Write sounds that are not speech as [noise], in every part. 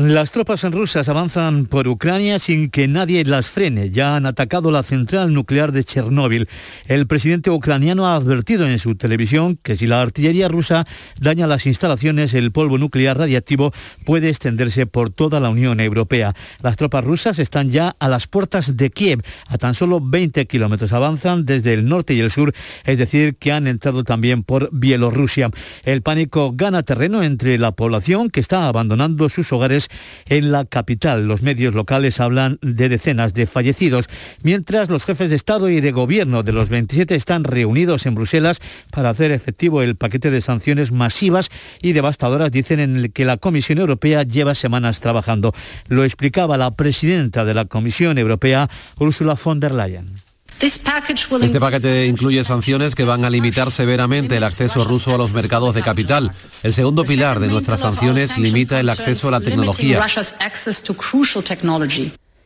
Las tropas rusas avanzan por Ucrania sin que nadie las frene. Ya han atacado la central nuclear de Chernóbil. El presidente ucraniano ha advertido en su televisión que si la artillería rusa daña las instalaciones, el polvo nuclear radiactivo puede extenderse por toda la Unión Europea. Las tropas rusas están ya a las puertas de Kiev, a tan solo 20 kilómetros. Avanzan desde el norte y el sur, es decir, que han entrado también por Bielorrusia. El pánico gana terreno entre la población que está abandonando sus hogares en la capital. Los medios locales hablan de decenas de fallecidos, mientras los jefes de Estado y de Gobierno de los 27 están reunidos en Bruselas para hacer efectivo el paquete de sanciones masivas y devastadoras, dicen en el que la Comisión Europea lleva semanas trabajando. Lo explicaba la presidenta de la Comisión Europea, Ursula von der Leyen. Este paquete incluye sanciones que van a limitar severamente el acceso ruso a los mercados de capital. El segundo pilar de nuestras sanciones limita el acceso a la tecnología.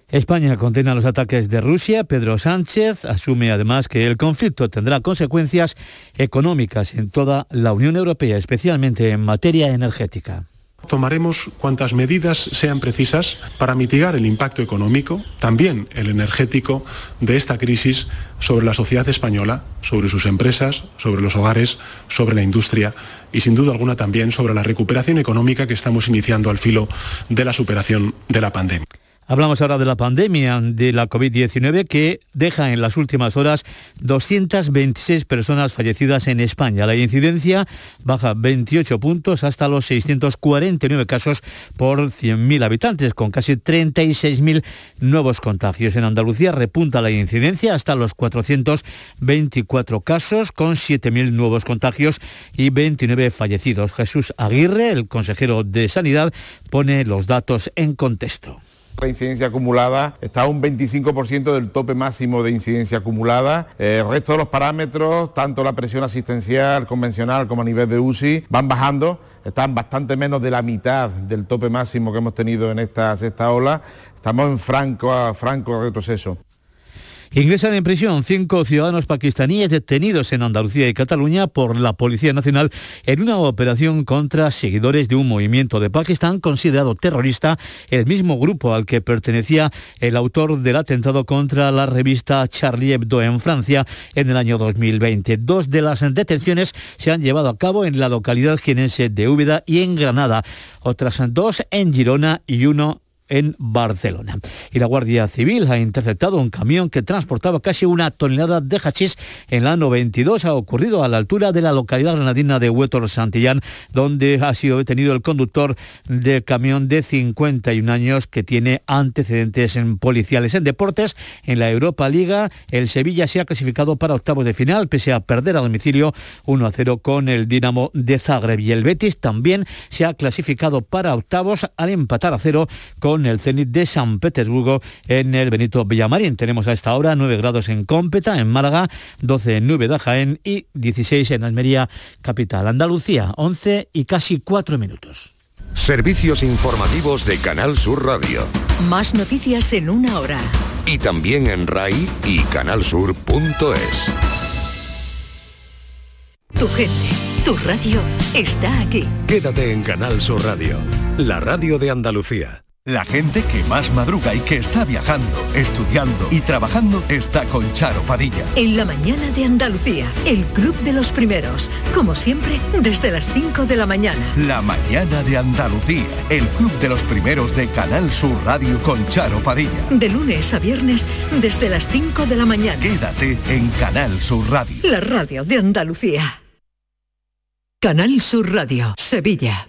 España condena los ataques de Rusia. Pedro Sánchez asume además que el conflicto tendrá consecuencias económicas en toda la Unión Europea, especialmente en materia energética. Tomaremos cuantas medidas sean precisas para mitigar el impacto económico, también el energético, de esta crisis sobre la sociedad española, sobre sus empresas, sobre los hogares, sobre la industria y sin duda alguna también sobre la recuperación económica que estamos iniciando al filo de la superación de la pandemia. Hablamos ahora de la pandemia de la COVID-19 que deja en las últimas horas 226 personas fallecidas en España. La incidencia baja 28 puntos hasta los 649 casos por 100.000 habitantes, con casi 36.000 nuevos contagios. En Andalucía repunta la incidencia hasta los 424 casos, con 7.000 nuevos contagios y 29 fallecidos. Jesús Aguirre, el consejero de Sanidad, pone los datos en contexto. La incidencia acumulada está a un 25% del tope máximo de incidencia acumulada. El resto de los parámetros, tanto la presión asistencial convencional como a nivel de UCI, van bajando. Están bastante menos de la mitad del tope máximo que hemos tenido en esta sexta ola. Estamos en franco, franco retroceso. Ingresan en prisión cinco ciudadanos pakistaníes detenidos en Andalucía y Cataluña por la Policía Nacional en una operación contra seguidores de un movimiento de Pakistán considerado terrorista, el mismo grupo al que pertenecía el autor del atentado contra la revista Charlie Hebdo en Francia en el año 2020. Dos de las detenciones se han llevado a cabo en la localidad jienense de Úbeda y en Granada, otras dos en Girona y uno en Barcelona. Y la Guardia Civil ha interceptado un camión que transportaba casi una tonelada de hachís en la 92. Ha ocurrido a la altura de la localidad granadina de Huétor Santillán, donde ha sido detenido el conductor del camión de 51 años que tiene antecedentes en policiales. En deportes, en la Europa Liga, el Sevilla se ha clasificado para octavos de final, pese a perder a domicilio 1 a 0 con el Dinamo de Zagreb. Y el Betis también se ha clasificado para octavos al empatar a cero con con el Zenit de San Petersburgo en el Benito Villamarín. Tenemos a esta hora 9 grados en Cómpeta, en Málaga, 12 en Nube de Jaén y 16 en Almería, capital. Andalucía, 11 y casi 4 minutos. Servicios informativos de Canal Sur Radio. Más noticias en una hora. Y también en RAI y canalsur.es. Tu gente, tu radio está aquí. Quédate en Canal Sur Radio, la radio de Andalucía. La gente que más madruga y que está viajando, estudiando y trabajando está con Charo Padilla. En la mañana de Andalucía, el Club de los Primeros. Como siempre, desde las 5 de la mañana. La mañana de Andalucía, el Club de los Primeros de Canal Sur Radio con Charo Padilla. De lunes a viernes, desde las 5 de la mañana. Quédate en Canal Sur Radio. La radio de Andalucía. Canal Sur Radio, Sevilla.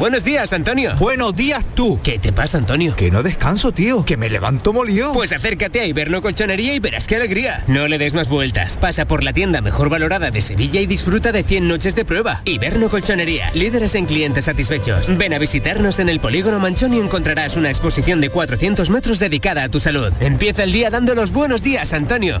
Buenos días, Antonio. Buenos días tú. ¿Qué te pasa, Antonio? Que no descanso, tío. Que me levanto molido. Pues acércate a Iberno Colchonería y verás qué alegría. No le des más vueltas. Pasa por la tienda mejor valorada de Sevilla y disfruta de 100 noches de prueba. Iberno Colchonería. Líderes en clientes satisfechos. Ven a visitarnos en el Polígono Manchón y encontrarás una exposición de 400 metros dedicada a tu salud. Empieza el día dando los buenos días, Antonio.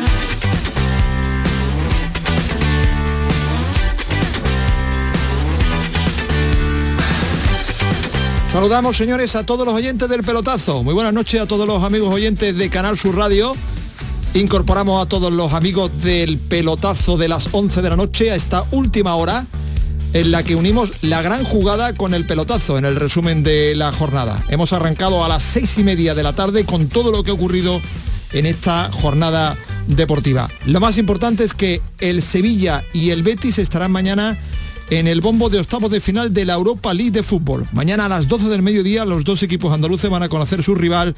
Saludamos, señores, a todos los oyentes del pelotazo. Muy buenas noches a todos los amigos oyentes de Canal Sur Radio. Incorporamos a todos los amigos del pelotazo de las 11 de la noche a esta última hora en la que unimos la gran jugada con el pelotazo en el resumen de la jornada. Hemos arrancado a las seis y media de la tarde con todo lo que ha ocurrido en esta jornada deportiva. Lo más importante es que el Sevilla y el Betis estarán mañana en el bombo de octavos de final de la Europa League de fútbol. Mañana a las 12 del mediodía los dos equipos andaluces van a conocer su rival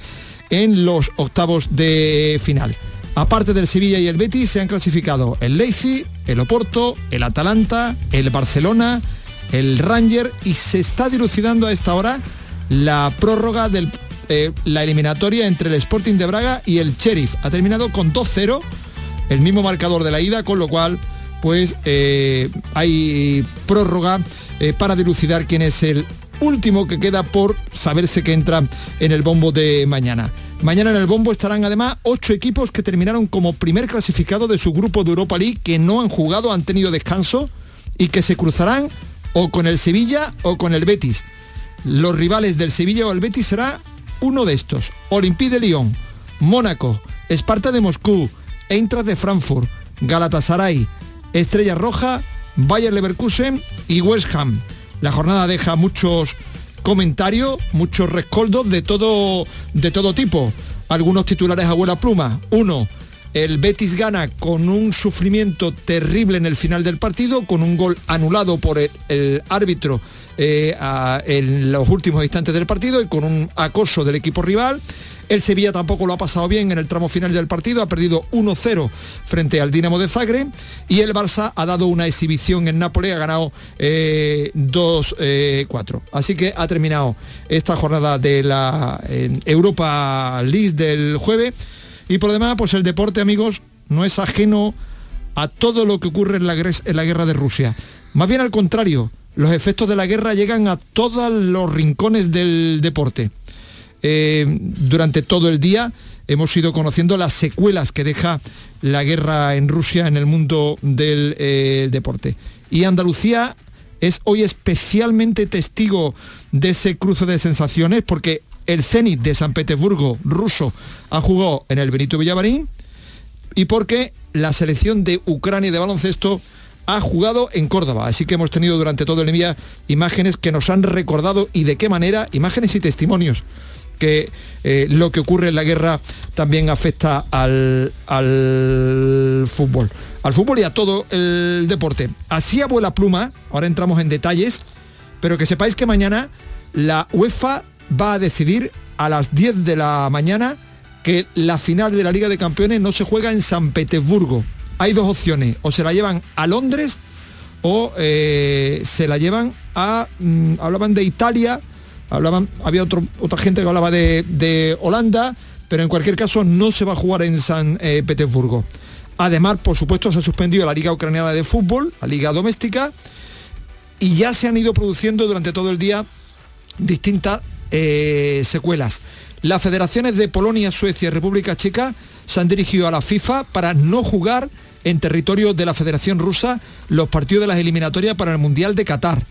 en los octavos de final. Aparte del Sevilla y el Betis se han clasificado el Leipzig, el Oporto, el Atalanta, el Barcelona, el Ranger y se está dilucidando a esta hora la prórroga de eh, la eliminatoria entre el Sporting de Braga y el Sheriff. Ha terminado con 2-0, el mismo marcador de la ida, con lo cual pues eh, hay prórroga eh, para dilucidar quién es el último que queda por saberse que entra en el bombo de mañana. Mañana en el bombo estarán además ocho equipos que terminaron como primer clasificado de su grupo de Europa League, que no han jugado, han tenido descanso y que se cruzarán o con el Sevilla o con el Betis. Los rivales del Sevilla o el Betis será uno de estos. Olympique de Lyon, Mónaco, Esparta de Moscú, Eintracht de Frankfurt, Galatasaray, Estrella Roja, Bayer Leverkusen y West Ham. La jornada deja muchos comentarios, muchos rescoldos de todo, de todo tipo. Algunos titulares a buena pluma. Uno, el Betis gana con un sufrimiento terrible en el final del partido, con un gol anulado por el, árbitro eh, en los últimos instantes del partido y con un acoso del equipo rival. El Sevilla tampoco lo ha pasado bien en el tramo final del partido, ha perdido 1-0 frente al Dinamo de Zagreb y el Barça ha dado una exhibición en Nápoles, ha ganado 2-4. Eh, Así que ha terminado esta jornada de la Europa League del jueves y por demás, pues el deporte, amigos, no es ajeno a todo lo que ocurre en la guerra de Rusia. Más bien al contrario, los efectos de la guerra llegan a todos los rincones del deporte. Eh, durante todo el día hemos ido conociendo las secuelas que deja la guerra en Rusia en el mundo del eh, deporte. Y Andalucía es hoy especialmente testigo de ese cruce de sensaciones porque el Zenit de San Petersburgo ruso ha jugado en el Benito Villavarín y porque la selección de Ucrania de baloncesto ha jugado en Córdoba. Así que hemos tenido durante todo el día imágenes que nos han recordado y de qué manera, imágenes y testimonios que eh, lo que ocurre en la guerra también afecta al, fútbol. Al fútbol y a todo el deporte. Así a vuela pluma, ahora entramos en detalles, pero que sepáis que mañana la UEFA va a decidir a las 10 de la mañana que la final de la Liga de Campeones no se juega en San Petersburgo. Hay dos opciones, o se la llevan a Londres o eh, se la llevan a, mm, hablaban de Italia, hablaban, había otra gente que hablaba de, Holanda, pero en cualquier caso no se va a jugar en San eh, Petersburgo. Además, por supuesto, se ha suspendido la Liga Ucraniana de Fútbol, la Liga Doméstica, y ya se han ido produciendo durante todo el día distintas eh, secuelas. Las federaciones de Polonia, Suecia y República Checa se han dirigido a la FIFA para no jugar en territorio de la Federación Rusa los partidos de las eliminatorias para el Mundial de Qatar.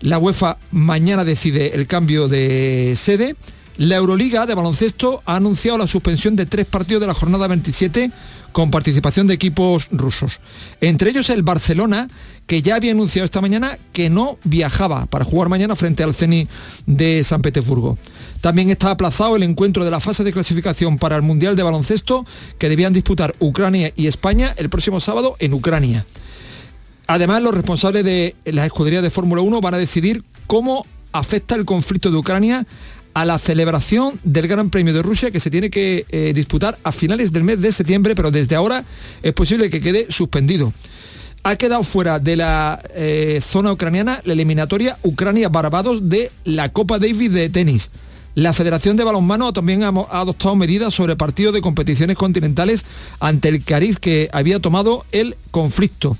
La UEFA mañana decide el cambio de sede. La Euroliga de baloncesto ha anunciado la suspensión de tres partidos de la jornada 27 con participación de equipos rusos. Entre ellos el Barcelona, que ya había anunciado esta mañana que no viajaba para jugar mañana frente al CENI de San Petersburgo. También está aplazado el encuentro de la fase de clasificación para el Mundial de Baloncesto que debían disputar Ucrania y España el próximo sábado en Ucrania. Además, los responsables de las escuderías de Fórmula 1 van a decidir cómo afecta el conflicto de Ucrania a la celebración del Gran Premio de Rusia que se tiene que eh, disputar a finales del mes de septiembre, pero desde ahora es posible que quede suspendido. Ha quedado fuera de la eh, zona ucraniana la eliminatoria Ucrania-Barbados de la Copa Davis de tenis. La Federación de Balonmano también ha, adoptado medidas sobre partidos de competiciones continentales ante el cariz que había tomado el conflicto.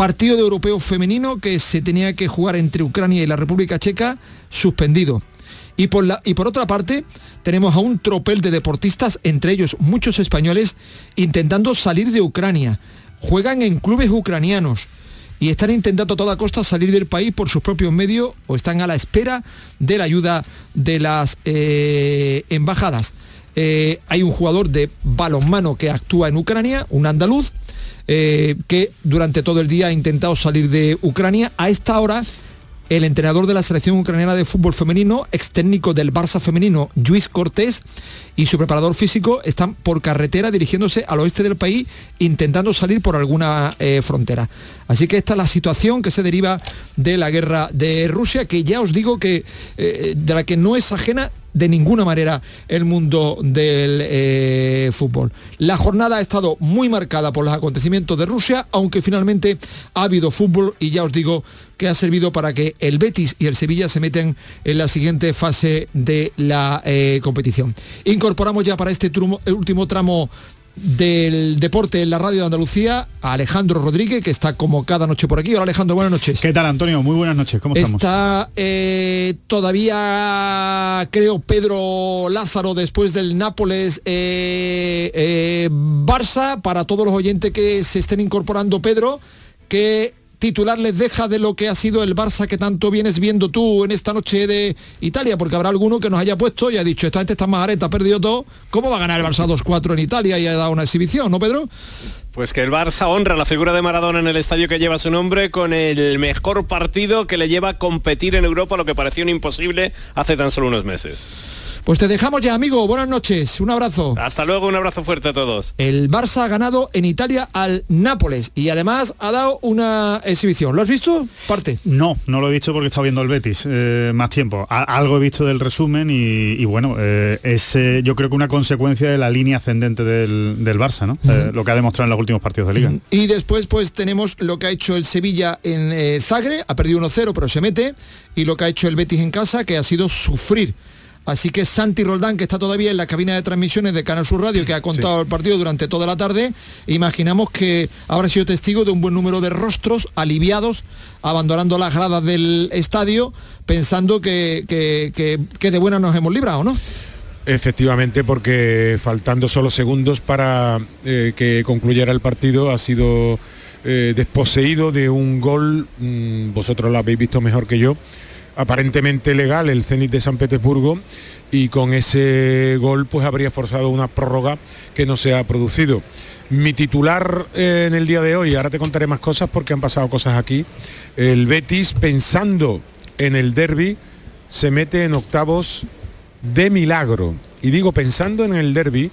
Partido de europeo femenino que se tenía que jugar entre Ucrania y la República Checa, suspendido. Y por, la, y por otra parte, tenemos a un tropel de deportistas, entre ellos muchos españoles, intentando salir de Ucrania. Juegan en clubes ucranianos y están intentando a toda costa salir del país por sus propios medios o están a la espera de la ayuda de las eh, embajadas. Eh, hay un jugador de balonmano que actúa en Ucrania, un andaluz, eh, que durante todo el día ha intentado salir de Ucrania. A esta hora el entrenador de la selección ucraniana de fútbol femenino, ex técnico del Barça femenino, Luis Cortés, y su preparador físico están por carretera dirigiéndose al oeste del país, intentando salir por alguna eh, frontera. Así que esta es la situación que se deriva de la guerra de Rusia, que ya os digo que eh, de la que no es ajena de ninguna manera el mundo del eh, fútbol. La jornada ha estado muy marcada por los acontecimientos de Rusia, aunque finalmente ha habido fútbol y ya os digo que ha servido para que el Betis y el Sevilla se meten en la siguiente fase de la competición. Incorporamos ya para este último tramo del deporte en la radio de Andalucía a Alejandro Rodríguez, que está como cada noche por aquí. Hola Alejandro, buenas noches. ¿Qué tal Antonio? Muy buenas noches, ¿cómo estamos? Está eh, todavía, creo, Pedro Lázaro después del Nápoles eh, eh, Barça, para todos los oyentes que se estén incorporando, Pedro, que titular les deja de lo que ha sido el Barça que tanto vienes viendo tú en esta noche de Italia? Porque habrá alguno que nos haya puesto y ha dicho, esta gente está más areta, ha perdido todo, ¿cómo va a ganar el Barça 2-4 en Italia y ha dado una exhibición, ¿no, Pedro? Pues que el Barça honra la figura de Maradona en el estadio que lleva su nombre con el mejor partido que le lleva a competir en Europa, lo que parecía un imposible hace tan solo unos meses. Pues te dejamos ya, amigo. Buenas noches. Un abrazo. Hasta luego, un abrazo fuerte a todos. El Barça ha ganado en Italia al Nápoles y además ha dado una exhibición. ¿Lo has visto? Parte. No, no lo he visto porque estaba viendo el Betis eh, más tiempo. algo he visto del resumen y, bueno, eh, es eh, yo creo que una consecuencia de la línea ascendente del, Barça, ¿no? lo que ha demostrado en los últimos partidos de liga. Y después pues tenemos lo que ha hecho el Sevilla en Zagre, ha perdido 1-0 pero se mete, y lo que ha hecho el Betis en casa, que ha sido sufrir Así que Santi Roldán, que está todavía en la cabina de transmisiones de Canal Sur Radio, que ha contado el partido durante toda la tarde, imaginamos que habrá sido testigo de un buen número de rostros aliviados, abandonando las gradas del estadio, pensando que, que, de buena nos hemos librado, ¿no? Efectivamente, porque faltando solo segundos para eh, que concluyera el partido, ha sido eh, desposeído de un gol, mm, vosotros lo habéis visto mejor que yo, aparentemente legal el Zenit de San Petersburgo y con ese gol pues habría forzado una prórroga que no se ha producido. Mi titular eh, en el día de hoy, ahora te contaré más cosas porque han pasado cosas aquí, el Betis pensando en el derby se mete en octavos de milagro. Y digo pensando en el derby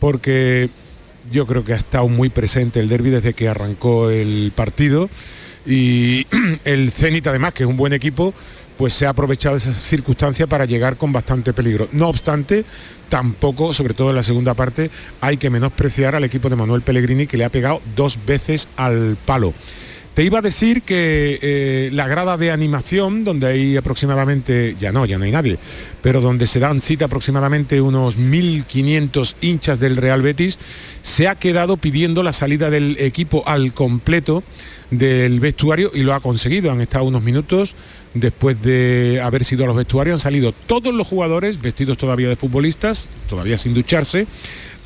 porque yo creo que ha estado muy presente el derby desde que arrancó el partido y [clears throat] el Zenit además, que es un buen equipo, pues se ha aprovechado esa circunstancia para llegar con bastante peligro. No obstante, tampoco, sobre todo en la segunda parte, hay que menospreciar al equipo de Manuel Pellegrini que le ha pegado dos veces al palo. Te iba a decir que eh, la grada de animación, donde hay aproximadamente, ya no, ya no hay nadie, pero donde se dan cita aproximadamente unos 1.500 hinchas del Real Betis, se ha quedado pidiendo la salida del equipo al completo del vestuario y lo ha conseguido. Han estado unos minutos después de haber sido a los vestuarios, han salido todos los jugadores vestidos todavía de futbolistas, todavía sin ducharse,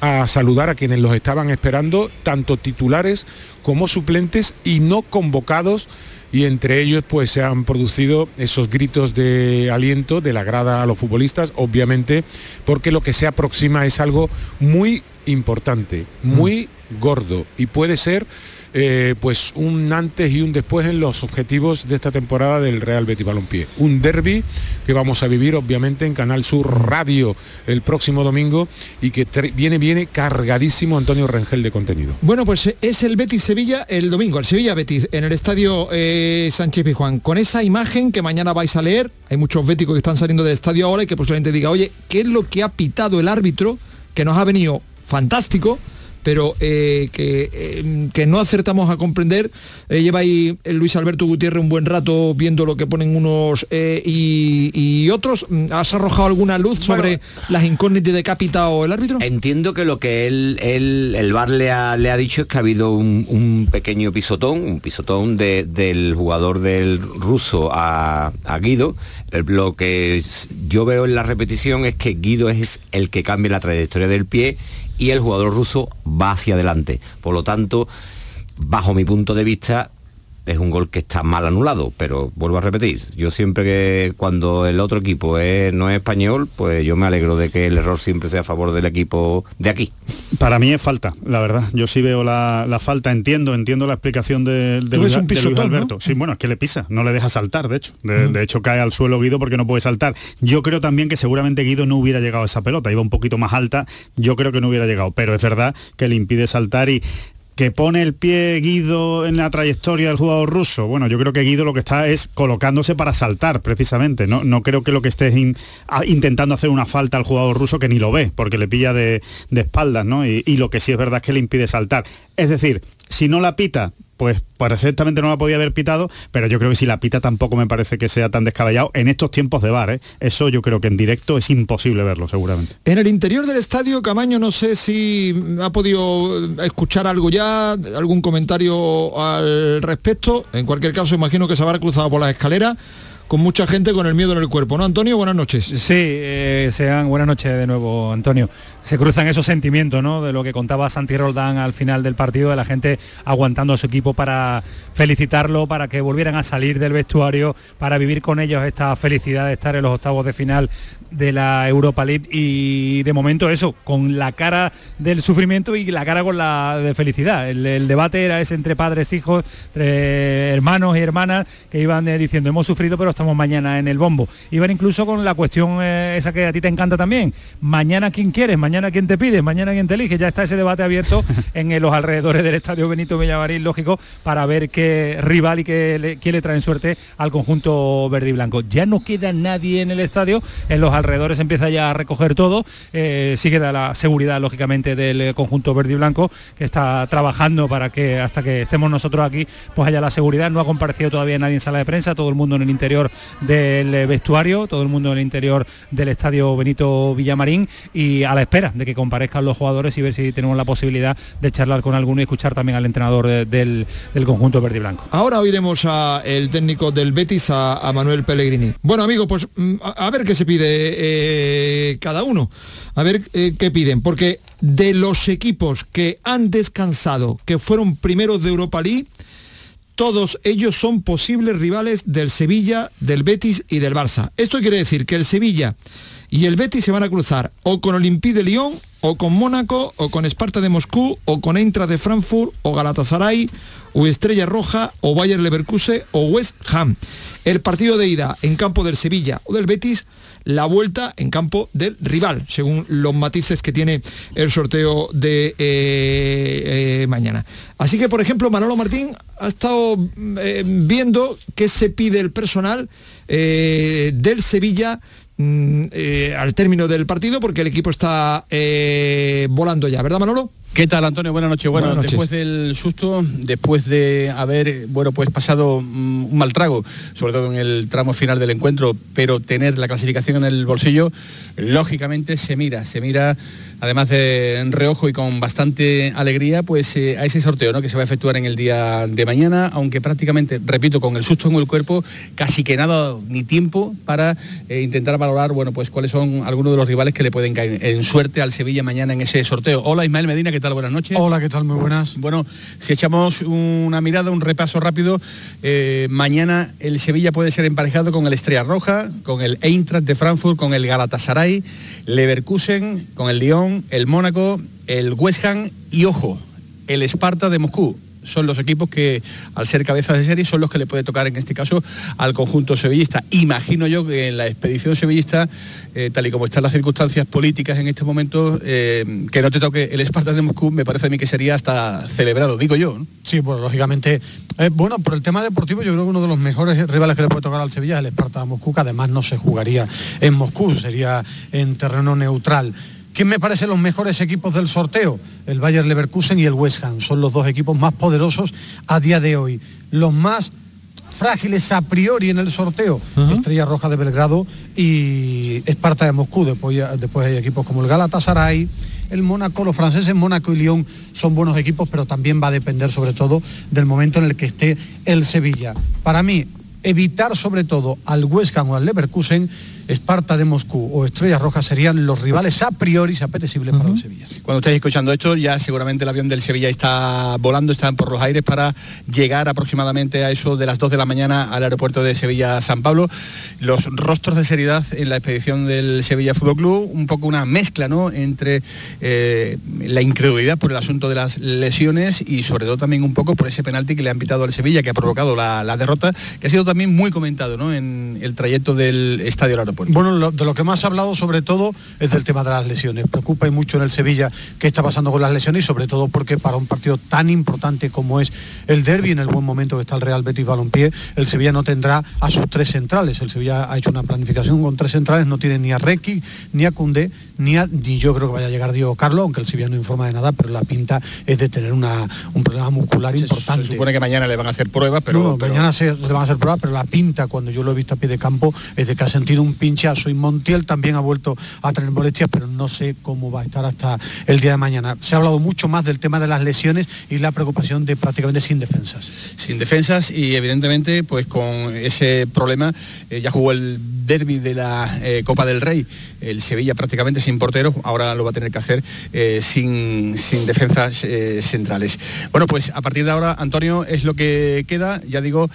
a saludar a quienes los estaban esperando, tanto titulares como suplentes y no convocados. Y entre ellos pues se han producido esos gritos de aliento de la grada a los futbolistas, obviamente porque lo que se aproxima es algo muy importante, muy gordo y puede ser eh, pues un antes y un después en los objetivos de esta temporada del Real Betis Balompié. Un derby que vamos a vivir obviamente en Canal Sur Radio el próximo domingo y que viene, viene cargadísimo Antonio Rengel de contenido. Bueno, pues es el Betis Sevilla el domingo, el Sevilla Betis en el estadio eh, Sánchez Pizjuán. Con esa imagen que mañana vais a leer, hay muchos béticos que están saliendo del estadio ahora y que posiblemente diga, oye, ¿qué es lo que ha pitado el árbitro que nos ha venido fantástico? Pero eh, eh, que, no acertamos a comprender. Eh, lleva ahí Luis Alberto Gutiérrez un buen rato viendo lo que ponen unos y, otros. ¿Has arrojado alguna luz sobre las incógnitas de Capita o el árbitro? Entiendo que lo que él, el VAR le ha, le ha, dicho es que ha habido un, pequeño pisotón, un pisotón del jugador del ruso a, a Guido. Lo que yo veo en la repetición es que Guido es el que cambia la trayectoria del pie y el jugador ruso va hacia adelante. Por lo tanto, bajo mi punto de vista, es un gol que está mal anulado, pero vuelvo a repetir, yo siempre que cuando el otro equipo no es español, pues yo me alegro de que el error siempre sea a favor del equipo de aquí. Para mí es falta, la verdad. Yo sí veo la, falta, entiendo, entiendo la explicación de, Luis, Alberto. Sí, bueno, es que le pisa, no le deja saltar, de hecho. De, hecho, cae al suelo Guido porque no puede saltar. Yo creo también que seguramente Guido no hubiera llegado a esa pelota, iba un poquito más alta, yo creo que no hubiera llegado, pero es verdad que le impide saltar y que pone el pie Guido en la trayectoria del jugador ruso. Bueno, yo creo que Guido lo que está es colocándose para saltar, precisamente. No, no creo que lo que esté intentando hacer una falta al jugador ruso que ni lo ve, porque le pilla de, espaldas, ¿no? Y, y, lo que sí es verdad es que le impide saltar. Es decir, si no la pita pues perfectamente no la podía haber pitado, pero yo creo que si la pita tampoco me parece que sea tan descabellado en estos tiempos de bar. ¿eh? Eso yo creo que en directo es imposible verlo, seguramente. En el interior del estadio, Camaño, no sé si ha podido escuchar algo ya, algún comentario al respecto. En cualquier caso, imagino que se habrá cruzado por las escaleras con mucha gente con el miedo en el cuerpo, ¿no, Antonio? Buenas noches. Sí, eh, sean buenas noches de nuevo, Antonio se cruzan esos sentimientos, ¿no? De lo que contaba Santi Roldán al final del partido, de la gente aguantando a su equipo para felicitarlo, para que volvieran a salir del vestuario, para vivir con ellos esta felicidad de estar en los octavos de final de la Europa League y de momento eso, con la cara del sufrimiento y la cara con la de felicidad. El, debate era ese entre padres, hijos, entre hermanos y hermanas que iban eh, diciendo hemos sufrido pero estamos mañana en el bombo. Iban incluso con la cuestión eh, esa que a ti te encanta también. Mañana quién quieres, mañana quién te pide, mañana quién te elige. Ya está ese debate abierto [laughs] en los alrededores del estadio Benito Villamarín, lógico, para ver qué rival y qué le, quién le traen suerte al conjunto verde y blanco. Ya no queda nadie en el estadio, en los alrededores empieza ya a recoger todo. Eh, sí queda la seguridad, lógicamente, del conjunto verde y blanco, que está trabajando para que hasta que estemos nosotros aquí, pues haya la seguridad. No ha comparecido todavía nadie en sala de prensa, todo el mundo en el interior del vestuario, todo el mundo en el interior del estadio Benito Villamarín y a la espera de que comparezcan los jugadores y ver si tenemos la posibilidad de charlar con alguno y escuchar también al entrenador del, conjunto verde y blanco. Ahora oiremos al técnico del Betis, a, Manuel Pellegrini. Bueno, amigo, pues mm, a, ver qué se pide eh, cada uno. A ver eh, qué piden, porque de los equipos que han descansado, que fueron primeros de Europa League, todos ellos son posibles rivales del Sevilla, del Betis y del Barça. Esto quiere decir que el Sevilla y el Betis se van a cruzar o con Olympique de Lyon, o con Mónaco, o con Esparta de Moscú, o con Eintracht de Frankfurt, o Galatasaray, o Estrella Roja, o Bayer Leverkusen, o West Ham. El partido de ida en campo del Sevilla o del Betis, la vuelta en campo del rival, según los matices que tiene el sorteo de eh, eh, mañana. Así que, por ejemplo, Manolo Martín ha estado eh, viendo qué se pide el personal del Sevilla Mm, eh, al término del partido porque el equipo está eh, volando ya, ¿verdad Manolo? ¿Qué tal, Antonio? Buenas noches. Bueno, después del susto, después de haber, bueno, pues pasado mm, un mal trago, sobre todo en el tramo final del encuentro, pero tener la clasificación en el bolsillo, lógicamente se mira, se mira además de en reojo y con bastante alegría, pues eh, a ese sorteo ¿no? que se va a efectuar en el día de mañana, aunque prácticamente, repito, con el susto en el cuerpo, casi que nada ni tiempo para eh, intentar valorar, bueno, pues cuáles son algunos de los rivales que le pueden caer en suerte al Sevilla mañana en ese sorteo. Hola Ismael Medina, ¿qué tal? Buenas noches. Hola, ¿qué tal? Muy buenas. Bueno, si echamos una mirada, un repaso rápido, eh, mañana el Sevilla puede ser emparejado con el Estrella Roja, con el Eintracht de Frankfurt, con el Galatasaray, Leverkusen, con el Lyon, el Mónaco, el West Ham y ojo, el Esparta de Moscú son los equipos que, al ser cabezas de serie, son los que le puede tocar en este caso al conjunto sevillista. Imagino yo que en la expedición sevillista, eh, tal y como están las circunstancias políticas en este momento, eh, que no te toque el Esparta de Moscú, me parece a mí que sería hasta celebrado, digo yo. Sí, bueno, lógicamente. Eh, bueno, por el tema deportivo, yo creo que uno de los mejores rivales que le puede tocar al Sevilla es el Esparta de Moscú, que además no se jugaría en Moscú, sería en terreno neutral. ¿Quién me parece los mejores equipos del sorteo? El Bayer Leverkusen y el West Ham. Son los dos equipos más poderosos a día de hoy. Los más frágiles a priori en el sorteo. Estrella Roja de Belgrado y Esparta de Moscú. Después, después hay equipos como el Galatasaray, el Mónaco, los franceses Mónaco y Lyon son buenos equipos, pero también va a depender sobre todo del momento en el que esté el Sevilla. Para mí, evitar sobre todo al West Ham o al Leverkusen Esparta de Moscú o Estrellas Rojas serían los rivales a priori apetecibles para el Sevilla. Cuando estáis escuchando esto, ya seguramente el avión del Sevilla está volando, está por los aires para llegar aproximadamente a eso de las 2 de la mañana al aeropuerto de Sevilla-San Pablo. Los rostros de seriedad en la expedición del Sevilla Fútbol Club, un poco una mezcla ¿no? entre eh, la incredulidad por el asunto de las lesiones y sobre todo también un poco por ese penalti que le han pitado al Sevilla, que ha provocado la, derrota, que ha sido también muy comentado ¿no? en el trayecto del estadio del aeropuerto. Bueno, de lo que más ha hablado sobre todo es del tema de las lesiones. Preocupa y mucho en el Sevilla qué está pasando con las lesiones y sobre todo porque para un partido tan importante como es el derby, en el buen momento que está el Real Betis Balompié, el Sevilla no tendrá a sus tres centrales. El Sevilla ha hecho una planificación con tres centrales, no tiene ni a Requi, ni a Cundé, ni, a, ni yo creo que vaya a llegar Diego Carlos, aunque el Sevilla no informa de nada, pero la pinta es de tener una, un problema muscular importante. Se supone que mañana le van a hacer pruebas, pero... mañana se, le van a hacer pruebas, pero la pinta, cuando yo lo he visto a pie de campo, es de que ha sentido un y Montiel también ha vuelto a tener molestias, pero no sé cómo va a estar hasta el día de mañana. Se ha hablado mucho más del tema de las lesiones y la preocupación de prácticamente sin defensas. Sin defensas y evidentemente pues con ese problema eh, ya jugó el derby de la eh, Copa del Rey, el Sevilla prácticamente sin porteros, ahora lo va a tener que hacer eh, sin, sin defensas centrales. Bueno, pues a partir de ahora, Antonio, es lo que queda, ya digo,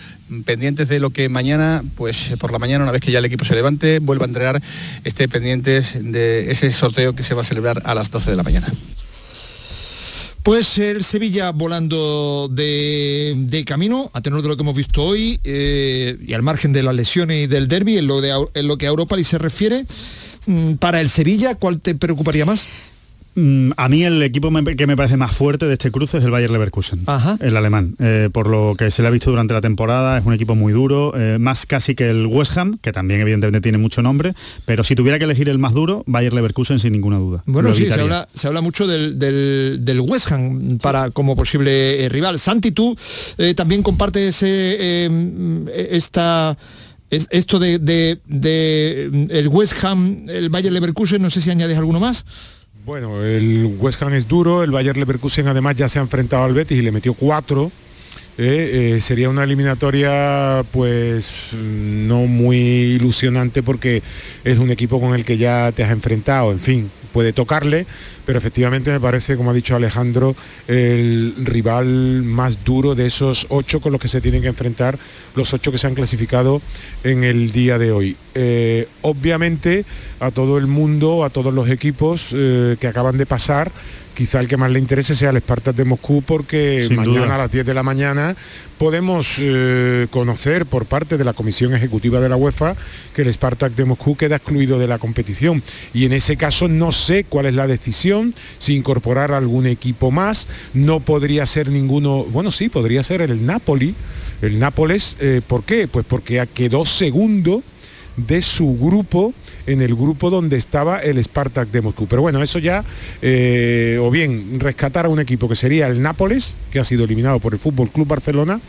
pendientes de lo que mañana, pues por la mañana, una vez que ya el equipo se levante, vuelva a entregar, esté pendientes de ese sorteo que se va a celebrar a las 12 de la mañana. Pues el Sevilla volando de, camino, a tenor de lo que hemos visto hoy, eh, y al margen de las lesiones y del derby, en lo, en lo que a Europa se refiere, para el Sevilla, ¿cuál te preocuparía más? Mm, a mí el equipo que me parece más fuerte de este cruce es el Bayer Leverkusen, el alemán. Eh, por lo que se le ha visto durante la temporada, es un equipo muy duro, eh, más casi que el West Ham, que también evidentemente tiene mucho nombre, pero si tuviera que elegir el más duro, Bayer Leverkusen sin ninguna duda. Bueno, sí, se habla, mucho del, West Ham para, como posible eh, rival. Santi, tú también compartes esta esto de, de, el West Ham, el Bayer Leverkusen, no sé si añades alguno más. Bueno, el West Ham es duro, el Bayer Leverkusen además ya se ha enfrentado al Betis y le metió cuatro. Eh, eh, sería una eliminatoria pues no muy ilusionante porque es un equipo con el que ya te has enfrentado, en fin, puede tocarle, pero efectivamente me parece, como ha dicho Alejandro, el rival más duro de esos ocho con los que se tienen que enfrentar los ocho que se han clasificado en el día de hoy. Eh, obviamente a todo el mundo, a todos los equipos eh, que acaban de pasar, quizá el que más le interese sea el Spartak de Moscú porque mañana a las 10 de la mañana podemos eh, conocer por parte de la Comisión Ejecutiva de la UEFA que el Spartak de Moscú queda excluido de la competición. Y en ese caso no sé cuál es la decisión, si incorporar algún equipo más, no podría ser ninguno, bueno sí, podría ser el Napoli, el Nápoles, eh, ¿por qué? Pues porque quedó segundo de su grupo en el grupo donde estaba el Spartak de Moscú. Pero bueno, eso ya, eh, o bien rescatar a un equipo que sería el Nápoles, que ha sido eliminado por el Fútbol Club Barcelona,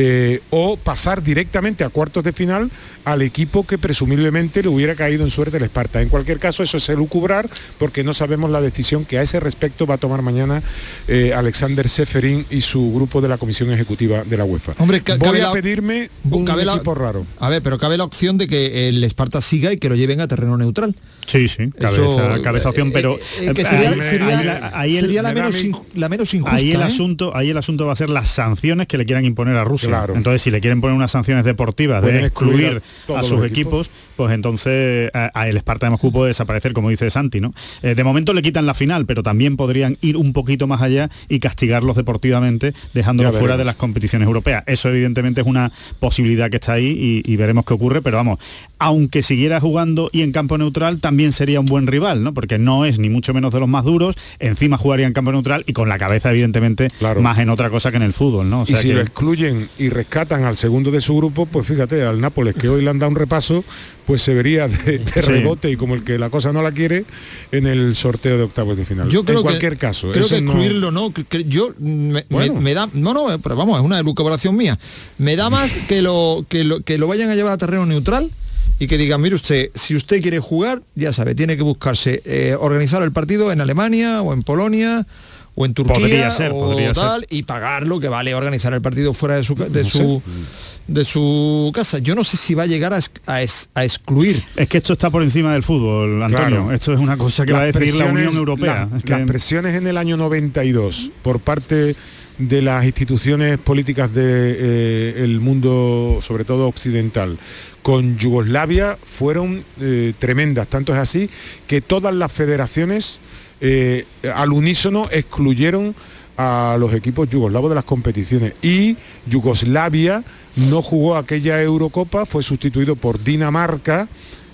eh, o pasar directamente a cuartos de final al equipo que presumiblemente le hubiera caído en suerte el Esparta. En cualquier caso, eso es elucubrar porque no sabemos la decisión que a ese respecto va a tomar mañana eh, Alexander Seferin y su grupo de la Comisión Ejecutiva de la UEFA. Hombre, voy a pedirme un equipo raro. A ver, pero cabe la opción de que el Esparta siga y que lo lleven a terreno neutral. Sí, sí, cabeza, cabeza opción, pero sería, la, menos la menos injusta. Ahí el ¿eh? asunto, ahí el asunto va a ser las sanciones que le quieran imponer a Rusia. Entonces, si le quieren poner unas sanciones deportivas de excluir a, sus equipos, pues entonces a, el Esparta de Moscú puede desaparecer, como dice Santi, ¿no? Eh, de momento le quitan la final, pero también podrían ir un poquito más allá y castigarlos deportivamente, dejándolos fuera de las competiciones europeas. Eso evidentemente es una posibilidad que está ahí y, y veremos qué ocurre, pero vamos, aunque siguiera jugando y en campo neutral, también sería un buen rival, ¿no? Porque no es ni mucho menos de los más duros, encima jugaría en campo neutral y con la cabeza, evidentemente, más en otra cosa que en el fútbol, ¿no? y si lo excluyen y rescatan al segundo de su grupo, pues fíjate, al Nápoles, que hoy le han dado un repaso, pues se vería de, rebote y como el que la cosa no la quiere en el sorteo de octavos de final. Yo creo en cualquier caso. Creo que excluirlo no, que, yo me, da no no, pero vamos, es una elucubración mía. Me da más que lo que lo que lo vayan a llevar a terreno neutral y que digan, mire usted, si usted quiere jugar, ya sabe, tiene que buscarse eh, organizar el partido en Alemania o en Polonia o en Turquía o tal, y pagar lo que vale organizar el partido fuera de su de su de su casa. Yo no sé si va a llegar a, excluir. Es que esto está por encima del fútbol, Antonio. Esto es una cosa que va a decir la Unión Europea. Las presiones en el año 92 por parte de las instituciones políticas del de, eh, mundo, sobre todo occidental, con Yugoslavia fueron eh, tremendas. Tanto es así que todas las federaciones eh, al unísono excluyeron a los equipos yugoslavos de las competiciones y Yugoslavia no jugó aquella Eurocopa, fue sustituido por Dinamarca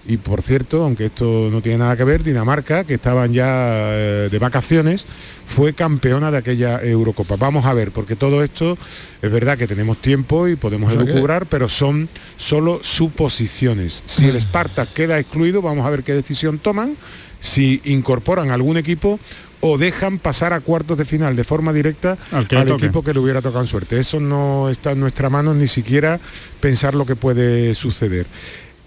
y por cierto, aunque esto no tiene nada que ver, Dinamarca, que estaban ya eh, de vacaciones, fue campeona de aquella Eurocopa. Vamos a ver, porque todo esto es verdad que tenemos tiempo y podemos elucubrar, pero son solo suposiciones. Si el Spartak queda excluido, vamos a ver qué decisión toman, si incorporan algún equipo o dejan pasar a cuartos de final de forma directa al, al equipo que le hubiera tocado suerte. Eso no está en nuestra mano ni siquiera pensar lo que puede suceder.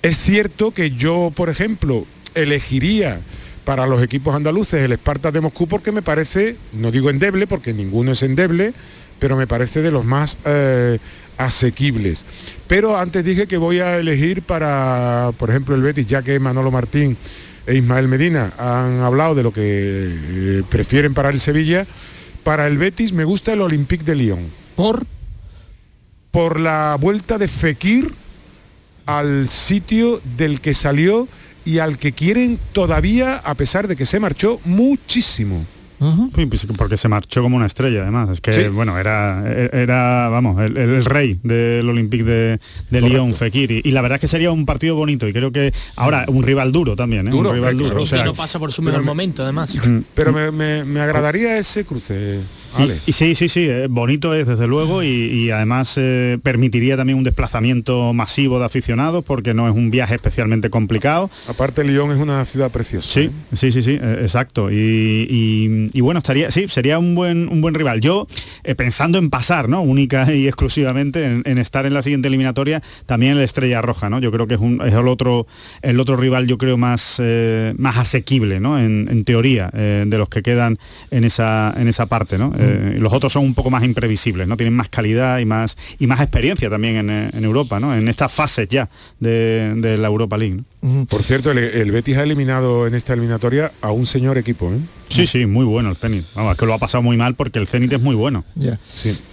Es cierto que yo, por ejemplo, elegiría para los equipos andaluces el Esparta de Moscú porque me parece, no digo endeble, porque ninguno es endeble, pero me parece de los más eh, asequibles. Pero antes dije que voy a elegir para, por ejemplo, el Betis, ya que Manolo Martín e Ismael Medina han hablado de lo que eh, prefieren para el Sevilla, para el Betis me gusta el Olympique de Lyon. ¿Por? Por la vuelta de Fekir al sitio del que salió y al que quieren todavía, a pesar de que se marchó, muchísimo. Pues porque se marchó como una estrella además. Es que bueno era era vamos el, rey del Olympique de, de Lyon Fekir y, la verdad es que sería un partido bonito y creo que ahora un rival duro también ¿eh? un rival duro o sea, no pasa por su mejor momento además. Pero me, me agradaría ese cruce y, sí, sí, sí, eh, bonito es desde luego y, además eh, permitiría también un desplazamiento masivo de aficionados porque no es un viaje especialmente complicado. Aparte Lyon es una ciudad preciosa. Sí, ¿eh? sí, sí, sí, exacto. Y, bueno, estaría, sí, sería un buen, un buen rival. Yo, pensando en pasar, ¿no? Única y [laughs] exclusivamente en, estar en la siguiente eliminatoria, también el Estrella Roja, ¿no? Yo creo que es, un, es el otro, el otro rival, yo creo, más, más asequible, ¿no? En, en teoría, de los que quedan en esa, en esa parte, ¿no? Eh, los otros son un poco más imprevisibles, ¿no? Tienen más calidad y más, y más experiencia también en, Europa, ¿no? En estas fases ya de, la Europa League. Por cierto, el, Betis ha eliminado en esta eliminatoria a un señor equipo, ¿eh? Sí, sí, muy bueno el Zenit. Vamos, es que lo ha pasado muy mal porque el Zenit es muy bueno. Ya.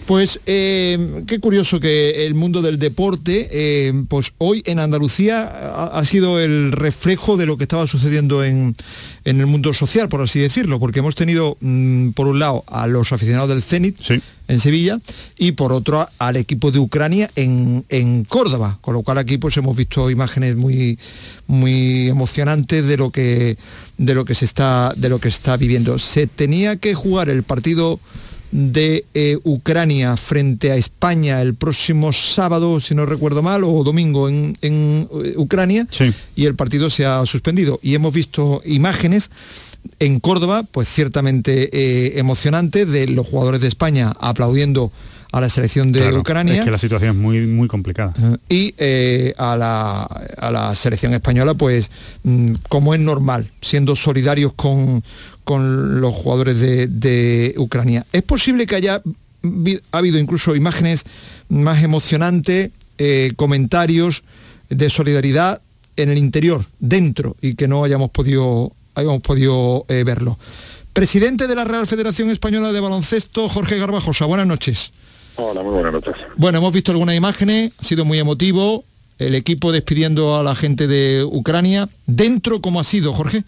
Pues eh, qué curioso que el mundo del deporte, pues hoy en Andalucía ha, sido el reflejo de lo que estaba sucediendo en, el mundo social, por así decirlo, porque hemos tenido, mm, por un lado, a los aficionados del Zenit en Sevilla y por otro al equipo de Ucrania en, Córdoba, con lo cual aquí pues hemos visto imágenes muy, muy emocionantes de lo que de lo que se está de lo que está viviendo. Se tenía que jugar el partido de eh, Ucrania frente a España el próximo sábado, si no recuerdo mal, o domingo en, en eh, Ucrania, y el partido se ha suspendido. Y hemos visto imágenes en Córdoba, pues ciertamente eh, emocionante, de los jugadores de España aplaudiendo a la selección de Ucrania. Es que la situación es muy, muy complicada. Y eh, a, la, selección española, pues mm, como es normal, siendo solidarios con, con los jugadores de, Ucrania. Es posible que haya ha habido incluso imágenes más emocionantes, eh, comentarios de solidaridad en el interior, dentro, y que no hayamos podido, hayamos podido eh, verlo. Presidente de la Real Federación Española de Baloncesto, Jorge Garbajosa, buenas noches. Hola, muy buenas noches. Bueno, hemos visto algunas imágenes, ha sido muy emotivo, el equipo despidiendo a la gente de Ucrania. ¿Dentro cómo ha sido, Jorge?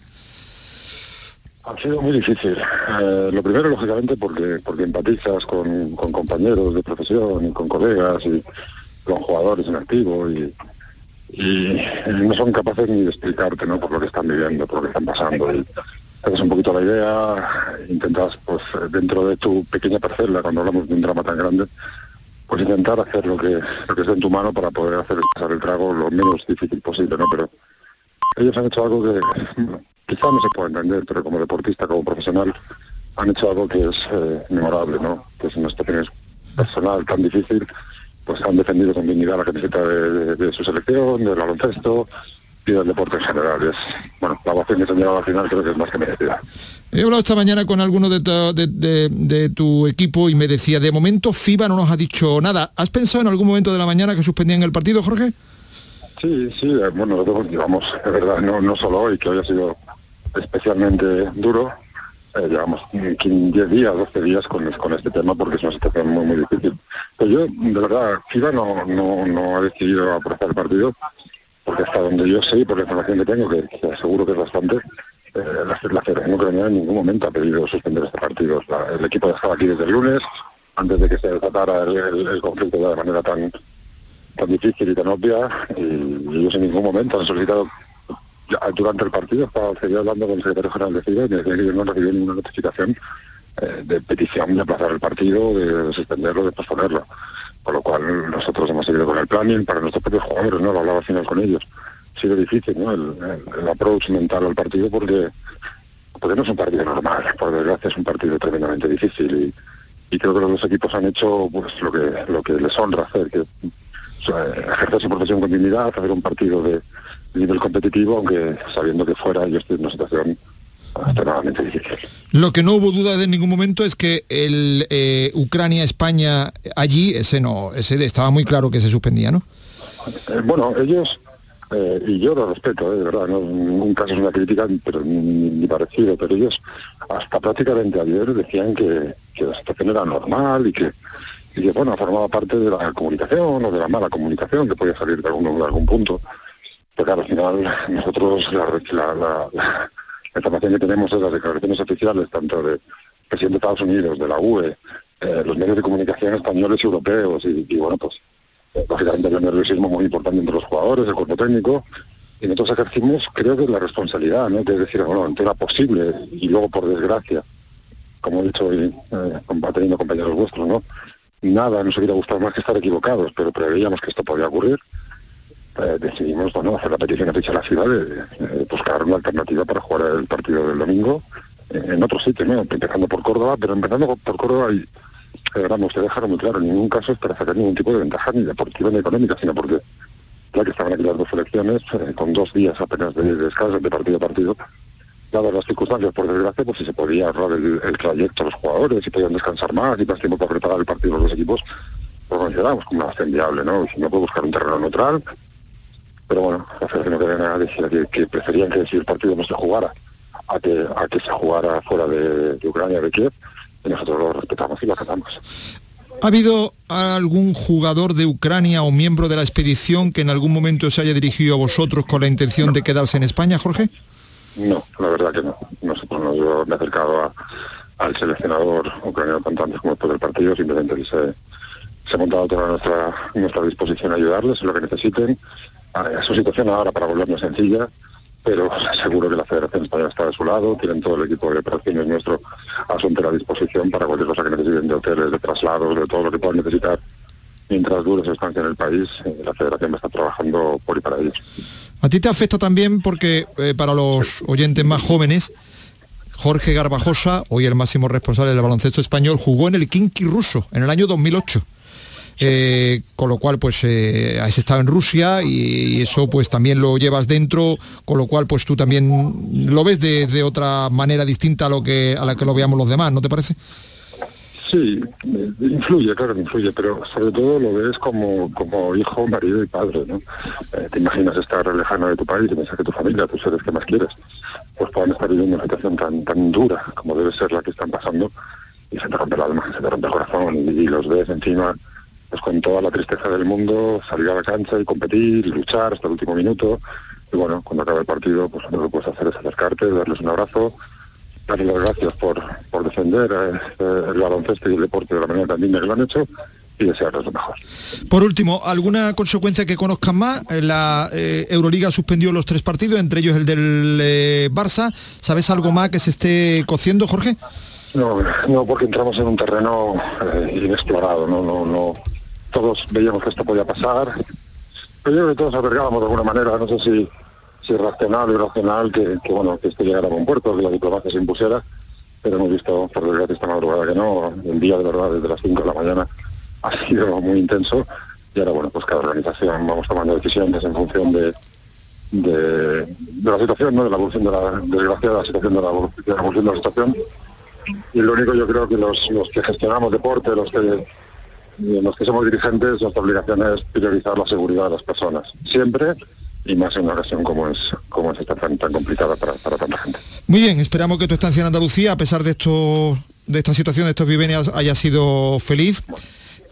Ha sido muy difícil. Eh, lo primero, lógicamente, porque, porque empatizas con, con, compañeros de profesión y con colegas y con jugadores en activo y, no son capaces ni de explicarte ¿no? por lo que están viviendo, por lo que están pasando. Y haces un poquito la idea, intentas, pues, dentro de tu pequeña parcela, cuando hablamos de un drama tan grande, pues intentar hacer lo que, lo que esté en tu mano para poder hacer pasar el trago lo menos difícil posible, ¿no? Pero ellos han hecho algo que quizá no se pueda entender, pero como deportista, como profesional, han hecho algo que es eh, memorable, ¿no? Que es una situación personal tan difícil, pues han defendido con dignidad la camiseta de, su selección, del baloncesto y del deporte en general. Es, bueno, la voz que se al final creo que es más que merecida. He hablado esta mañana con alguno de tu, de, tu, equipo y me decía, de momento FIBA no nos ha dicho nada. ¿Has pensado en algún momento de la mañana que suspendían el partido, Jorge? Sí, sí, eh, bueno, nosotros llevamos, es verdad, no, no solo hoy, que hoy ha sido especialmente duro, eh, llevamos 10 días, 12 días con, con este tema porque es una situación muy, muy difícil. Pero yo, de verdad, FIBA no, no, no ha decidido apresar el partido, porque hasta donde yo sé, por la información que tengo, que, que seguro que es bastante, eh, la, Federación Ucraniana en ningún momento ha pedido suspender este partido. el equipo estaba aquí desde el lunes, antes de que se desatara el, conflicto de manera tan tan difícil y tan obvia, y ellos en ningún momento han solicitado durante el partido estaba seguía hablando con el secretario general de FIBA y me no recibí ninguna notificación eh, de petición de aplazar el partido, de, suspenderlo, de posponerlo. Por lo cual nosotros hemos seguido con el planning para nuestros propios jugadores, ¿no? Lo hablaba al final con ellos ha sido difícil, ¿no? El, approach mental al partido porque, porque no es un partido normal, por desgracia es un partido tremendamente difícil y, creo que los dos equipos han hecho pues lo que lo que les honra hacer, que ejercer su profesión con dignidad, hacer un partido de, nivel competitivo, aunque sabiendo que fuera yo estoy en una situación extremadamente difícil. Lo que no hubo duda de ningún momento es que el eh, Ucrania-España allí, ese no, ese estaba muy claro que se suspendía, ¿no? Eh, bueno, ellos eh, y yo lo respeto, eh, de verdad, no, en ningún caso es una crítica, pero ni, parecido, pero ellos hasta prácticamente ayer decían que, la situación era normal y que, y que, bueno, formaba parte de la comunicación o de la mala comunicación que podía salir de algún, de algún punto. Pero claro, al final nosotros la, información que tenemos es las declaraciones oficiales, tanto del presidente de Estados Unidos, de la UE, eh, los medios de comunicación españoles y europeos, y bueno, pues lógicamente había un nerviosismo muy importante entre los jugadores, el cuerpo técnico, y nosotros ejercimos, creo que la responsabilidad, ¿no? De decir, bueno, era posible, y luego por desgracia, como he dicho hoy, eh, compañeros vuestros, ¿no? Nada nos hubiera gustado más que estar equivocados, pero preveíamos que esto podía ocurrir. Eh, decidimos bueno, hacer la petición que ha la ciudad de, buscar una alternativa para jugar el partido del domingo en otro sitio, ¿no? empezando por Córdoba, pero empezando por Córdoba y verdad, me gustaría dejarlo muy claro, en ningún caso es para sacar ningún tipo de ventaja ni deportiva ni económica, sino porque ya que estaban aquí las dos elecciones, eh, con dos días apenas de descanso de partido a partido, dadas las circunstancias, por desgracia, pues si se podía ahorrar el, trayecto a los jugadores, si podían descansar más y más tiempo para preparar el partido de los equipos, pues consideramos como una acción viable, ¿no? si no puede buscar un terreno neutral, pero bueno, la Federación Ucraniana decía que, que preferían que si el partido no se jugara, a que, a que se jugara fuera de, de Ucrania, de Kiev, nosotros lo respetamos y lo acatamos. ¿Ha habido algún jugador de Ucrania o miembro de la expedición que en algún momento se haya dirigido a vosotros con la intención de quedarse en España, Jorge? No, la verdad que no. Nosotros nos hemos acercado al seleccionador ucraniano tanto antes como después del partido, simplemente se, se ha montado toda nuestra, nuestra disposición a ayudarles en lo que necesiten. A su situación ahora para volvernos sencilla pero [laughs] seguro que la Federación Española está de su lado, tienen todo el equipo de operaciones nuestro a su entera disposición para cualquier cosa que necesiten de hoteles, de traslados, de todo lo que puedan necesitar mientras dure su estancia en el país, eh, la Federación está trabajando por y para ellos. A ti te afecta también porque eh, para los oyentes más jóvenes, Jorge Garbajosa, hoy el máximo responsable del baloncesto español, jugó en el Kinky ruso en el año 2008. Eh, con lo cual pues eh, has estado en Rusia y, eso pues también lo llevas dentro, con lo cual pues tú también lo ves de, otra manera distinta a lo que a la que lo veamos los demás, ¿no te parece? Sí, eh, influye, claro que influye, pero sobre todo lo ves como, como hijo, marido y padre, ¿no? Eh, te imaginas estar lejano de tu país y pensar que tu familia, tus seres que más quieres, pues puedan estar viviendo una situación tan, tan dura como debe ser la que están pasando y se te rompe el alma, se te rompe el corazón y, los ves encima pues con toda la tristeza del mundo, salir a la cancha y competir y luchar hasta el último minuto. Y bueno, cuando acaba el partido, pues lo que puedes hacer es acercarte, darles un abrazo, darles las gracias por, por defender eh, el baloncesto y el deporte de la manera tan digna que lo han hecho y desearles lo mejor. Por último, ¿alguna consecuencia que conozcan más? Eh, la eh, Euroliga suspendió los tres partidos, entre ellos el del Barça. ¿Sabes algo más que se esté cociendo, Jorge? No, no, porque entramos en un terreno inexplorado, no, no, no. Todos veíamos que esto podía pasar, pero yo creo que todos albergábamos de alguna manera, no sé si si racional o irracional que, bueno que esto llegara a buen puerto, que la diplomacia se impusiera, pero hemos visto por desgracia esta madrugada que no, el día de verdad desde las 5 de la mañana ha sido muy intenso y ahora bueno pues cada organización vamos tomando decisiones en función de, de, la situación, ¿no? de la evolución de la desgracia de la situación de la, evolución de la situación y lo único yo creo que los, los que gestionamos deporte, los que los que somos dirigentes, nuestra obligación es priorizar la seguridad de las personas. Siempre y más en una ocasión como es como es esta tan, tan complicada para, para, tanta gente. Muy bien, esperamos que tu estancia en Andalucía, a pesar de esto de esta situación, de estos vivenias, haya sido feliz.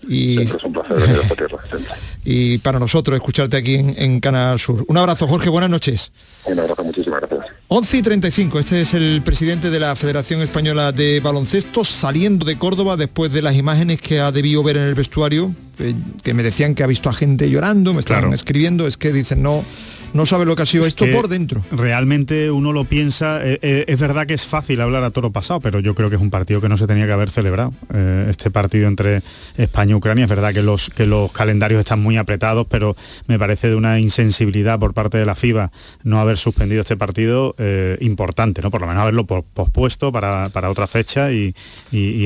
Y, es un placer venir a esta tierra, [laughs] y para nosotros escucharte aquí en, Canal Sur. Un abrazo, Jorge, buenas noches. Un abrazo, muchísimas gracias. 11 y 35, este es el presidente de la Federación Española de Baloncesto saliendo de Córdoba después de las imágenes que ha debido ver en el vestuario, eh, que me decían que ha visto a gente llorando, me estaban escribiendo, es que dicen no no sabe lo que ha sido esto por dentro. Realmente uno lo piensa, eh, eh, es verdad que es fácil hablar a toro pasado, pero yo creo que es un partido que no se tenía que haber celebrado. Eh, este partido entre España y Ucrania, es verdad que los, que los calendarios están muy apretados, pero me parece de una insensibilidad por parte de la FIBA no haber suspendido este partido importante, ¿no? Por lo menos haberlo pospuesto para, otra fecha y,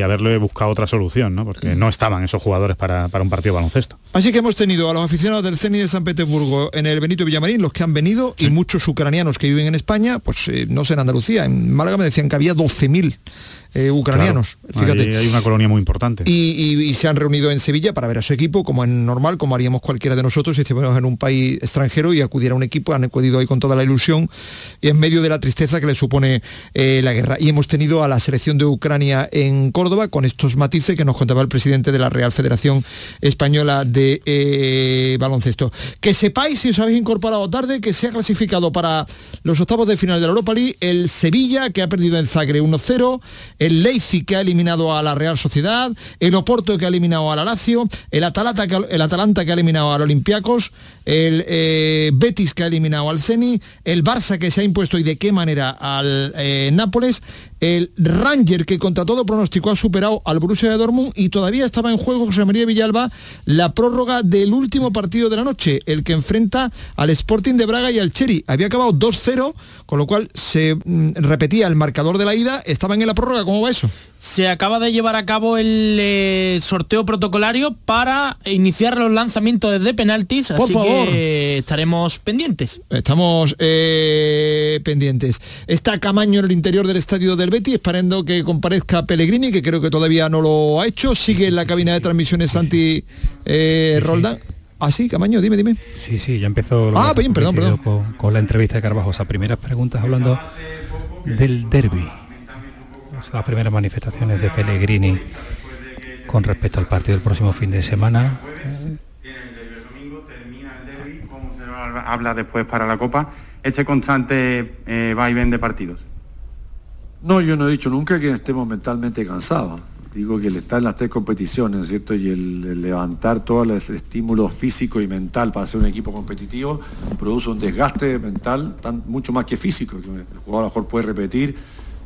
haberle buscado otra solución, ¿no? Porque no estaban esos jugadores para, para un partido de baloncesto. Así que hemos tenido a los aficionados del CENI de San Petersburgo en el Benito Villamarín, los que han venido y muchos ucranianos que viven en España, pues eh, no sé, en Andalucía, en Málaga me decían que había 12.000 eh, ucranianos. fíjate. hay una colonia muy importante. Y, se han reunido en Sevilla para ver a su equipo, como es normal, como haríamos cualquiera de nosotros si estuviéramos en un país extranjero y acudiera a un equipo, han acudido ahí con toda la ilusión y en medio de la tristeza que le supone eh, la guerra. Y hemos tenido a la selección de Ucrania en Córdoba con estos matices que nos contaba el presidente de la Real Federación Española de eh, Baloncesto. Que sepáis, si os habéis incorporado tarde, que se ha clasificado para los octavos de final de la Europa League el Sevilla, que ha perdido en Zagreb 1-0, el Leipzig que ha eliminado a la Real Sociedad, el Oporto que ha eliminado a la Lazio, el Atalanta que, el Atalanta que ha eliminado al Olympiacos, el eh, Betis que ha eliminado al Ceni, el Barça que se ha impuesto y de qué manera al eh, Nápoles, el Ranger que contra todo pronóstico ha superado al Borussia de Dortmund y todavía estaba en juego José María Villalba la prórroga del último partido de la noche, el que enfrenta al Sporting de Braga y al Cheri. Había acabado 2-0, con lo cual se mm, repetía el marcador de la ida, estaban en la prórroga, ¿cómo va eso? Se acaba de llevar a cabo el eh, sorteo protocolario para iniciar los lanzamientos desde penaltis, Por así favor. que estaremos pendientes. Estamos eh, pendientes. Está Camaño en el interior del estadio del Betis, esperando que comparezca Pellegrini, que creo que todavía no lo ha hecho. Sigue en la cabina de transmisiones Santi eh, Roldán. Ah, sí, Camaño, dime, dime. Sí, sí, ya empezó ah, bien, perdón, perdón. Con, con, la entrevista de Carvajosa. Primeras preguntas hablando del derby las primeras manifestaciones de Pellegrini con respecto al partido del próximo fin de semana. habla después para la Copa, este constante eh, va y ven de partidos. No, yo no he dicho nunca que estemos mentalmente cansados. Digo que el estar en las tres competiciones, ¿cierto? Y el, levantar todos los estímulos físico y mental para ser un equipo competitivo produce un desgaste mental tan, mucho más que físico. Que el jugador a lo mejor puede repetir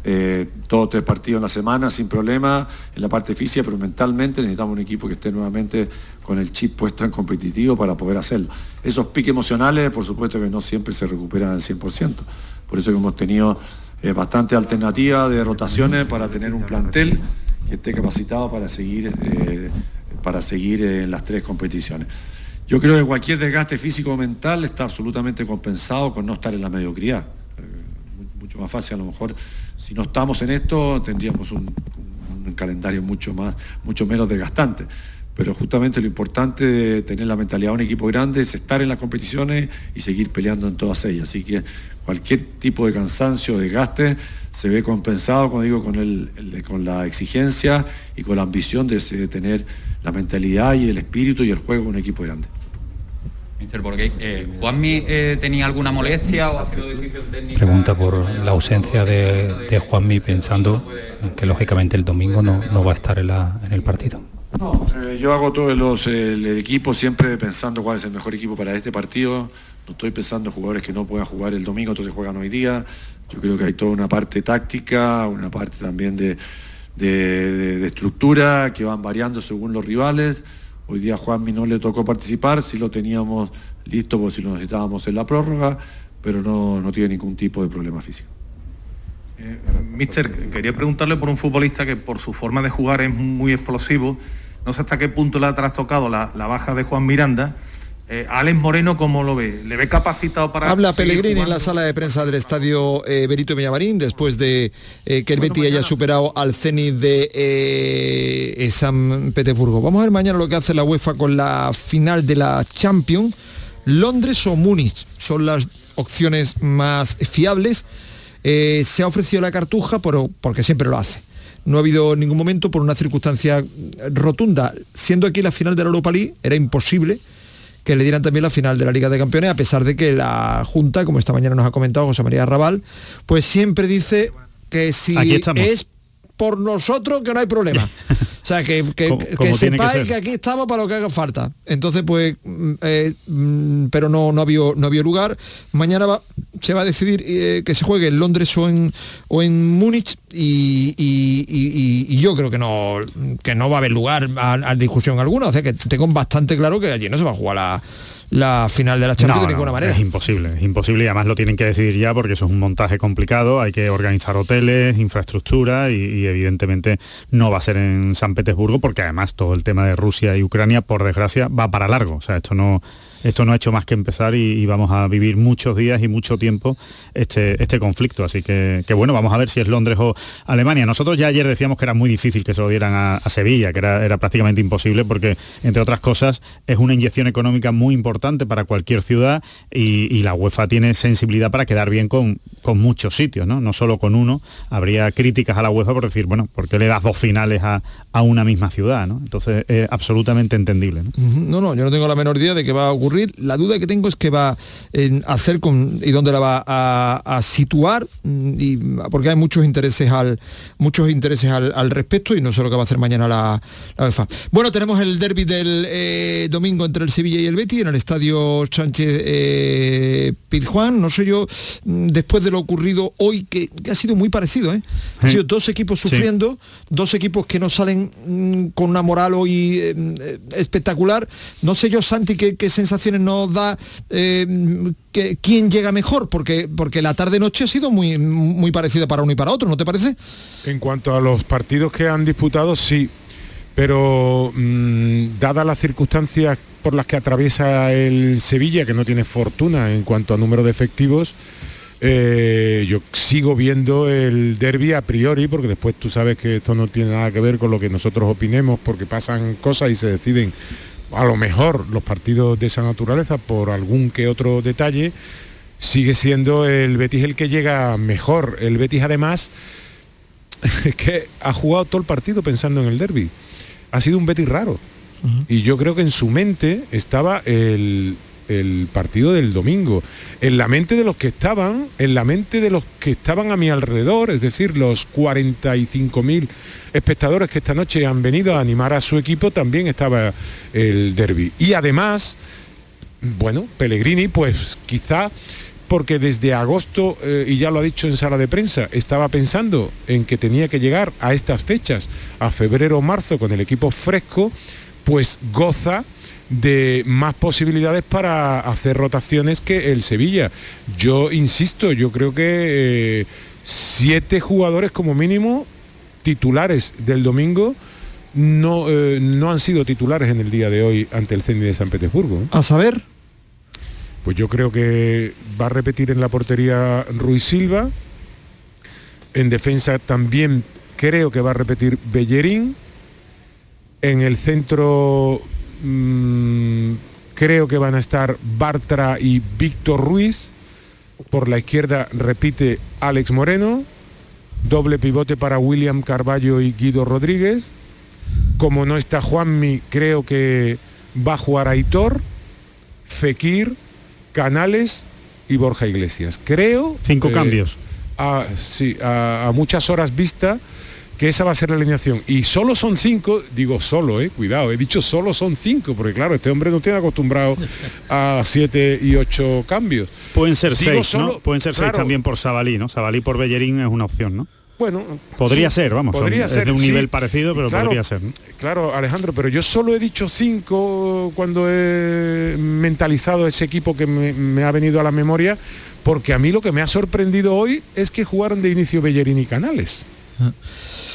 eh, todos tres partidos en la semana sin problema en la parte física, pero mentalmente necesitamos un equipo que esté nuevamente con el chip puesto en competitivo para poder hacerlo. Esos piques emocionales, por supuesto que no siempre se recuperan al 100%. Por eso que hemos tenido eh, bastante alternativa de rotaciones para tener un plantel que esté capacitado para seguir, eh, para seguir en las tres competiciones. Yo creo que cualquier desgaste físico o mental está absolutamente compensado con no estar en la mediocridad. mucho más fácil a lo mejor si no estamos en esto, tendríamos un, calendario mucho más, mucho menos desgastante. Pero justamente lo importante de tener la mentalidad de un equipo grande es estar en las competiciones y seguir peleando en todas ellas. Así que cualquier tipo de cansancio o desgaste se ve compensado, como digo, con, el, con la exigencia y con la ambición de, tener la mentalidad y el espíritu y el juego de un equipo grande. Mister eh, ¿Juanmi eh, tenía alguna molestia o ha sido decisión técnica? Pregunta por la ausencia de, Juanmi pensando que lógicamente el domingo no, va a estar en, el partido. No, eh, yo hago todo los, el, equipo siempre pensando cuál es el mejor equipo para este partido. No estoy pensando en jugadores que no puedan jugar el domingo, entonces juegan hoy día. Yo creo que hay toda una parte táctica, una parte también de, de, estructura que van variando según los rivales. Hoy día a Juanmi no le tocó participar, si lo teníamos listo por si lo necesitábamos en la prórroga, pero no, no tiene ningún tipo de problema físico. Eh, mister, quería preguntarle por un futbolista que por su forma de jugar es muy explosivo. No sé hasta qué punto le ha trastocado la, la baja de Juan Miranda eh, Alex Moreno, ¿cómo lo ve? ¿Le ve capacitado para...? Habla Pellegrini en la sala de prensa del estadio eh, Benito Villamarín después de eh, que el Betty haya superado al Zenit de San Petersburgo. Vamos a ver mañana lo que hace la UEFA con la final de la Champions. Londres o Múnich son las opciones más fiables. se ha ofrecido la cartuja pero, porque siempre lo hace. No ha habido ningún momento por una circunstancia rotunda. Siendo aquí la final de la Europa League, era imposible que le dieran también la final de la Liga de Campeones, a pesar de que la Junta, como esta mañana nos ha comentado José María Raval, pues siempre dice que si es por nosotros que no hay problema. [laughs] O sea, que, que, sepáis que, aquí estamos para lo que haga falta. Entonces, pues, mm, eh, mm, pero no, no, había, no había lugar. Mañana va, se va a decidir eh, que se juegue en Londres o en, o en Múnich y, yo creo que no, que no va a haber lugar a, discusión alguna. O sea, que tengo bastante claro que allí no se va a jugar la la final de la Champions de ninguna manera. Es imposible, es imposible y además lo tienen que decidir ya porque eso es un montaje complicado, hay que organizar hoteles, infraestructura y, evidentemente no va a ser en San Petersburgo porque además todo el tema de Rusia y Ucrania, por desgracia, va para largo. O sea, esto no, esto no ha hecho más que empezar y, vamos a vivir muchos días y mucho tiempo este, este conflicto. Así que, bueno, vamos a ver si es Londres o Alemania. Nosotros ya ayer decíamos que era muy difícil que se lo dieran a, Sevilla, que era, era, prácticamente imposible porque, entre otras cosas, es una inyección económica muy importante para cualquier ciudad y, la UEFA tiene sensibilidad para quedar bien con, muchos sitios, ¿no? no solo con uno. Habría críticas a la UEFA por decir, bueno, ¿por qué le das dos finales a, una misma ciudad? ¿no? Entonces, es absolutamente entendible. ¿no? no, no, yo no tengo la menor idea de que va a ocurrir la duda que tengo es que va a hacer con, y dónde la va a, situar, mm, y, porque hay muchos intereses al muchos intereses al, respecto y no sé lo que va a hacer mañana la, la UEFA. Bueno, tenemos el derby del eh, domingo entre el Sevilla y el Betis en el estadio Sánchez eh, Pizjuán. No sé yo, mm, después de lo ocurrido hoy, que, ha sido muy parecido, ¿eh? Han sido dos equipos sufriendo, dos equipos que no salen mm, con una moral hoy espectacular. No sé yo, Santi, qué, sensación nos da eh, que, quién llega mejor, porque, porque la tarde-noche ha sido muy, muy parecida para uno y para otro, ¿no te parece? En cuanto a los partidos que han disputado, sí, pero mm, dadas las circunstancias por las que atraviesa el Sevilla, que no tiene fortuna en cuanto a número de efectivos, eh, yo sigo viendo el derby a priori, porque después tú sabes que esto no tiene nada que ver con lo que nosotros opinemos, porque pasan cosas y se deciden a lo mejor los partidos de esa naturaleza por algún que otro detalle, sigue siendo el Betis el que llega mejor. El Betis además [laughs] es que ha jugado todo el partido pensando en el derby. Ha sido un Betis raro. Y yo creo que en su mente estaba el, el partido del domingo, en la mente de los que estaban, en la mente de los que estaban a mi alrededor, es decir, los 45.000 espectadores que esta noche han venido a animar a su equipo, también estaba el derby. Y además, bueno, Pellegrini, pues quizá porque desde agosto, eh, y ya lo ha dicho en sala de prensa, estaba pensando en que tenía que llegar a estas fechas, a febrero o marzo, con el equipo fresco, pues goza de más posibilidades para hacer rotaciones que el Sevilla. Yo insisto, yo creo que eh, siete jugadores como mínimo titulares del domingo no, eh, no han sido titulares en el día de hoy ante el Zenit de San Petersburgo. ¿eh? A saber. Pues yo creo que va a repetir en la portería Ruiz Silva. En defensa también creo que va a repetir Bellerín. En el centro mm, creo que van a estar Bartra y Víctor Ruiz. Por la izquierda repite Alex Moreno. Doble pivote para William Carballo y Guido Rodríguez. Como no está Juanmi, creo que va a jugar Aitor, Fekir, Canales y Borja Iglesias. Creo... Cinco eh, cambios. a, sí, a, a muchas horas vista que esa va a ser la alineación. Y solo son cinco, digo solo, eh, cuidado, he dicho solo son cinco, porque claro, este hombre no tiene acostumbrado a siete y ocho cambios. Pueden ser Digo seis, solo- ¿no? Pueden ser seis también por Sabalí, ¿no? Sabalí por Bellerín es una opción, ¿no? Bueno, Podría sí, ser, vamos, son- podría es ser, de un sí. nivel parecido, pero Claro, podría ser. ¿no? Claro, Alejandro, pero yo solo he dicho cinco cuando he mentalizado ese equipo que me, me ha venido a la memoria, porque a mí lo que me ha sorprendido hoy es que jugaron de inicio Bellerín y Canales.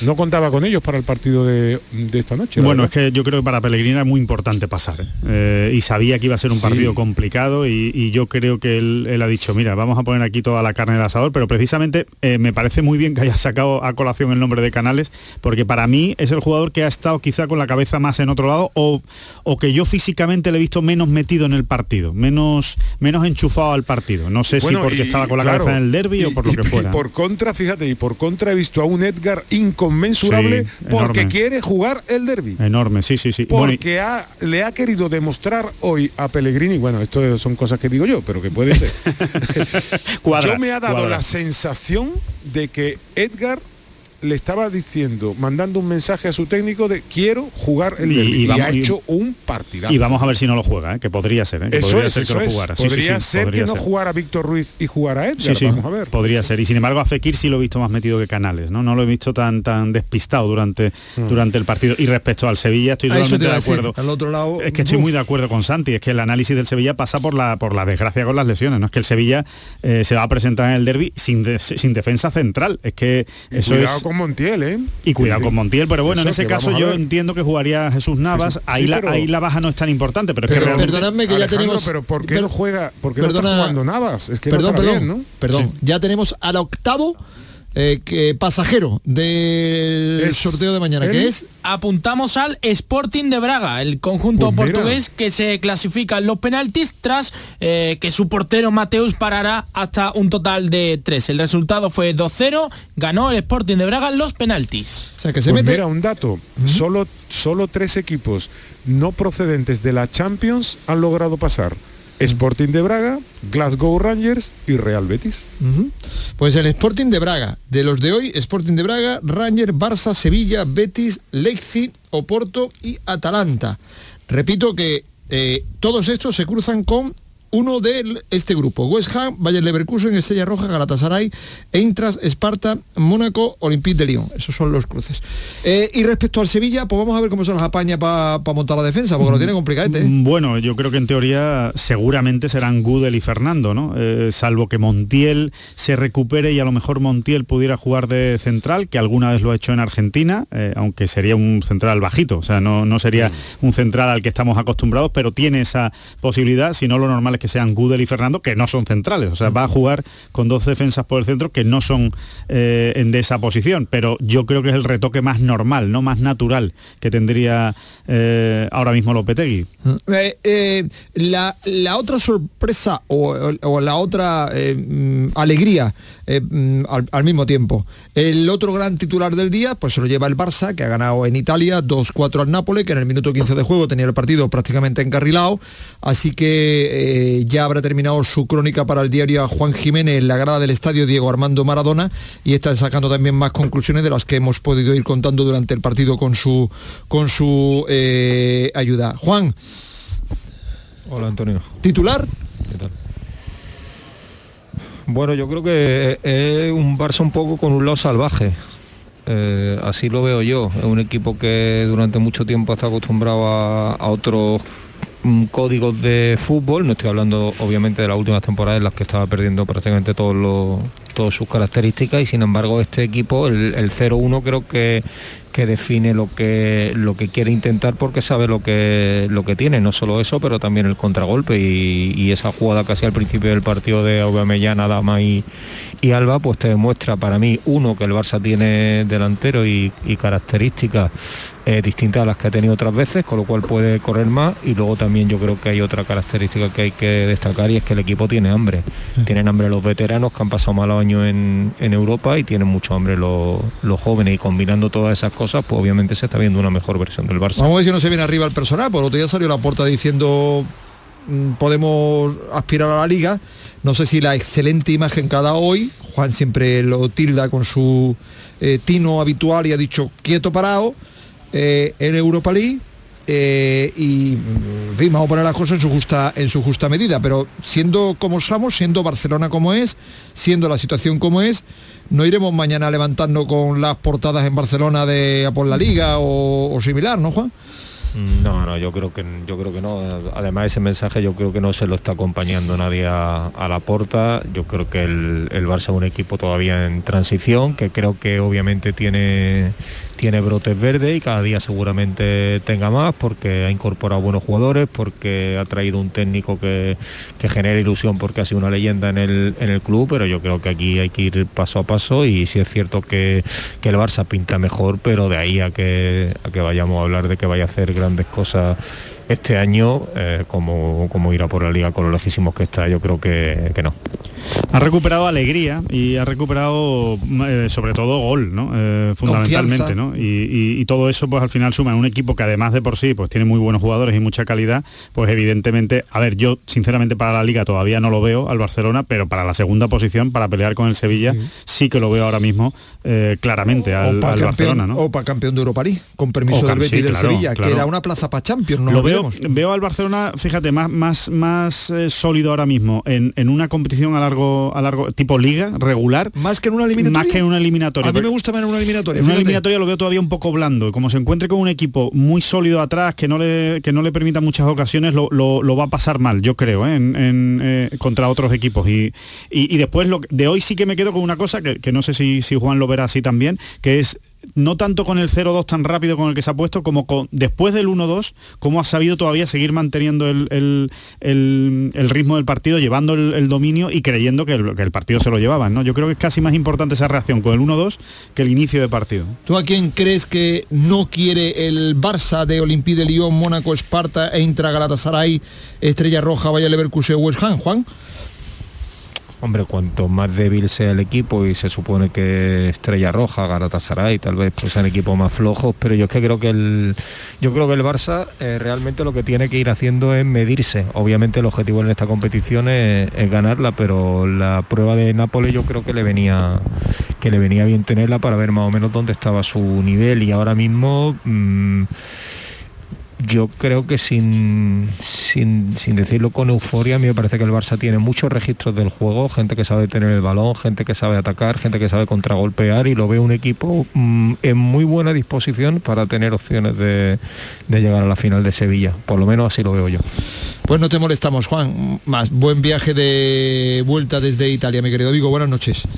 No contaba con ellos para el partido de, de esta noche. Bueno, es que yo creo que para Pellegrini era muy importante pasar. ¿eh? Y sabía que iba a ser un Sí. partido complicado y, y yo creo que él, él ha dicho, mira, vamos a poner aquí toda la carne del asador, pero precisamente eh, me parece muy bien que haya sacado a colación el nombre de Canales, porque para mí es el jugador que ha estado quizá con la cabeza más en otro lado o, o que yo físicamente le he visto menos metido en el partido, menos, menos enchufado al partido. No sé Bueno, si porque y- estaba con la claro, cabeza en el derby o por lo que y fuera. por contra, fíjate, y por contra he visto a un Edgar inconmensurable Sí, porque enorme. quiere jugar el derby. Enorme, sí, sí, sí. Bueno, y- Porque ha- le ha querido demostrar hoy a Pellegrini, bueno, esto son cosas que digo yo, pero que puede ser. [laughs] Cuadra, yo me ha dado cuadra. la sensación de que Edgar le estaba diciendo, mandando un mensaje a su técnico de quiero jugar el Y- derbi. y Y, vamos- ha hecho un partidazo. Y vamos a ver si no lo juega, ¿eh? que podría ser, ¿eh? que Eso podría es, ser eso que lo jugara. Sí, sí, Podría sí, ser podría que no ser. jugara Víctor Ruiz y jugara Edgar. Sí, sí, Vamos a ver. podría ser. Y sin embargo a Fekir sí lo he visto más metido que Canales, ¿no? No lo he visto tan tan despistado durante, Mm. durante el partido. Y respecto al Sevilla estoy A te totalmente de a decir, acuerdo. Al otro lado. Es que estoy muy de acuerdo con Santi, es que el análisis del Sevilla pasa por la por la desgracia con las lesiones, no es que el Sevilla eh, se va a presentar en el derby sin, de- sin defensa central, es que Y eso es con Montiel, ¿eh? y cuidado Sí, con Montiel, pero bueno, en ese caso yo entiendo que jugaría Jesús Navas, Jesús- ahí, sí, la, pero- ahí la baja no es tan importante, pero es que Pero realmente... perdonadme que ya Alejandro, tenemos. pero ¿por qué no juega? ¿Por qué no perdona- está jugando Navas? Es que perdón, perdón, bien, ¿no? perdón. Ya tenemos al octavo eh, que pasajero del Es sorteo de mañana, que es Apuntamos al Sporting de Braga, el conjunto Pues mira. portugués que se clasifica en los penaltis tras eh, que su portero Mateus parará hasta un total de 3. El resultado fue 2-0, ganó el Sporting de Braga en los penaltis. O sea, que Pues Mira, un dato. solo, solo tres equipos no procedentes de la Champions han logrado pasar. Sporting de Braga, Glasgow Rangers y Real Betis. Pues el Sporting de Braga, de los de hoy, Sporting de Braga, Ranger, Barça, Sevilla, Betis, Leipzig, Oporto y Atalanta. Repito que eh, todos estos se cruzan con uno de este grupo. West Ham, Bayer Leverkusen, Estrella Roja, Galatasaray, Eintracht, Esparta, Mónaco, Olympique de Lyon. Esos son los cruces. Eh, y respecto al Sevilla, pues vamos a ver cómo se las apaña para montar la defensa, porque lo tiene complicadete. ¿eh? Bueno, yo creo que en teoría seguramente serán Gudel y Fernando, ¿no? Eh, salvo que Montiel se recupere y a lo mejor Montiel pudiera jugar de central, que alguna vez lo ha hecho en Argentina, eh, aunque sería un central bajito, o sea, no, no sería un central al que estamos acostumbrados, pero tiene esa posibilidad, si no lo normal es que sean Gudel y Fernando, que no son centrales, o sea, va a jugar con dos defensas por el centro que no son eh, en de esa posición, pero yo creo que es el retoque más normal, no más natural que tendría eh, ahora mismo Lopetegui. Eh, eh, la, la otra sorpresa o, o la otra mm, alegría eh, mm, al, al mismo tiempo. El otro gran titular del día, pues se lo lleva el Barça, que ha ganado en Italia 2-4 al Nápoles, que en el minuto 15 de juego tenía el partido prácticamente encarrilado. Así que eh, ya habrá terminado su crónica para el diario a Juan Jiménez en la grada del estadio Diego Armando Maradona y está sacando también más conclusiones de las que hemos podido ir contando durante el partido con su, con su eh, ayuda. Juan, Hola Antonio. titular. ¿Qué tal? Bueno, yo creo que es un Barça un poco con un lado salvaje. Eh, así lo veo yo. Es un equipo que durante mucho tiempo está acostumbrado a, otros mm, códigos de fútbol. No estoy hablando obviamente de las últimas temporadas en las que estaba perdiendo prácticamente todos los, todas sus características y sin embargo este equipo, el 0-1 creo que que define lo que lo que quiere intentar porque sabe lo que lo que tiene no solo eso pero también el contragolpe. Y, esa jugada casi al principio del partido de Aubameyang, Adama y, y Alba pues te demuestra para mí uno que el Barça tiene delantero y, características eh, distintas a las que ha tenido otras veces con lo cual puede correr más. Y luego también yo creo que hay otra característica que hay que destacar y es que el equipo tiene hambre. Tienen hambre los veteranos que han pasado malos años en, Europa y tienen mucho hambre los, los jóvenes. Y combinando todas esas cosas pues obviamente se está viendo una mejor versión del Barça vamos a ver si no se viene arriba el personal por otro día salió la puerta diciendo mm, podemos aspirar a la liga no sé si la excelente imagen dado hoy, Juan siempre lo tilda con su eh, tino habitual y ha dicho quieto parado eh, en Europa League. Eh, y vamos a poner las cosas en su justa en su justa medida pero siendo como somos siendo Barcelona como es siendo la situación como es no iremos mañana levantando con las portadas en Barcelona de a por la liga o, similar no Juan no, no, yo creo que yo creo que no. Además ese mensaje yo creo que no se lo está acompañando nadie a, la porta. Yo creo que el, el Barça es un equipo todavía en transición, que creo que obviamente tiene tiene brotes verdes y cada día seguramente tenga más porque ha incorporado buenos jugadores, porque ha traído un técnico que, genera ilusión porque ha sido una leyenda en el, en el club, pero yo creo que aquí hay que ir paso a paso y sí es cierto que, el Barça pinta mejor, pero de ahí a que, a que vayamos a hablar de que vaya a hacer grandes cosas este año, eh, como, como irá por la liga con los lejísimos que está, yo creo que, no. Ha recuperado alegría y ha recuperado eh, sobre todo gol, ¿no? Eh, fundamentalmente, ¿no? Y, todo eso pues al final suma en un equipo que además de por sí pues tiene muy buenos jugadores y mucha calidad, pues evidentemente, a ver, yo sinceramente para la liga todavía no lo veo al Barcelona, pero para la segunda posición, para pelear con el Sevilla, sí, que lo veo ahora mismo claramente al, Barcelona, ¿no? O para campeón de Europa League, con permiso del Betis y del Sevilla, que era una plaza para Champions, no lo, veo veo, al Barcelona, fíjate, más, más, más eh, sólido ahora mismo en, una competición a largo, a largo, tipo liga, regular. Más que en una eliminatoria. Más que en una eliminatoria. A mí me gusta más en una eliminatoria. En una eliminatoria lo veo todavía un poco blando. Como se encuentre con un equipo muy sólido atrás, que no le, que no le permita muchas ocasiones, lo, va a pasar mal, yo creo, ¿eh? en, eh, contra otros equipos. Y, y, después lo, de hoy sí que me quedo con una cosa que, que no sé si, si Juan lo verá así también, que es no tanto con el 0-2 tan rápido con el que se ha puesto, como con, después del 1-2, cómo ha sabido todavía seguir manteniendo el, ritmo del partido, llevando el, dominio y creyendo que el, partido se lo llevaban. ¿no? Yo creo que es casi más importante esa reacción con el 1-2 que el inicio de partido. ¿Tú a quién crees que no quiere el Barça de Olympique de Lyon, Mónaco, Esparta e Galatasaray, Estrella Roja, Valle Leverkusen, West Ham, Juan? Hombre, cuanto más débil sea el equipo y se supone que Estrella Roja, Galatasaray, tal vez pues sean equipos más flojos, pero yo es que creo que el yo creo que el Barça eh, realmente lo que tiene que ir haciendo es medirse. Obviamente el objetivo en esta competición es, ganarla, pero la prueba de Nápoles yo creo que le venía que le venía bien tenerla para ver más o menos dónde estaba su nivel y ahora mismo mm, yo creo que sin, sin, decirlo con euforia, a mí me parece que el Barça tiene muchos registros del juego, gente que sabe tener el balón, gente que sabe atacar, gente que sabe contragolpear y lo veo un equipo mm, en muy buena disposición para tener opciones de, de llegar a la final de Sevilla. Por lo menos así lo veo yo. Pues no te molestamos, Juan. Más buen viaje de vuelta desde Italia, mi querido Vigo. Buenas noches.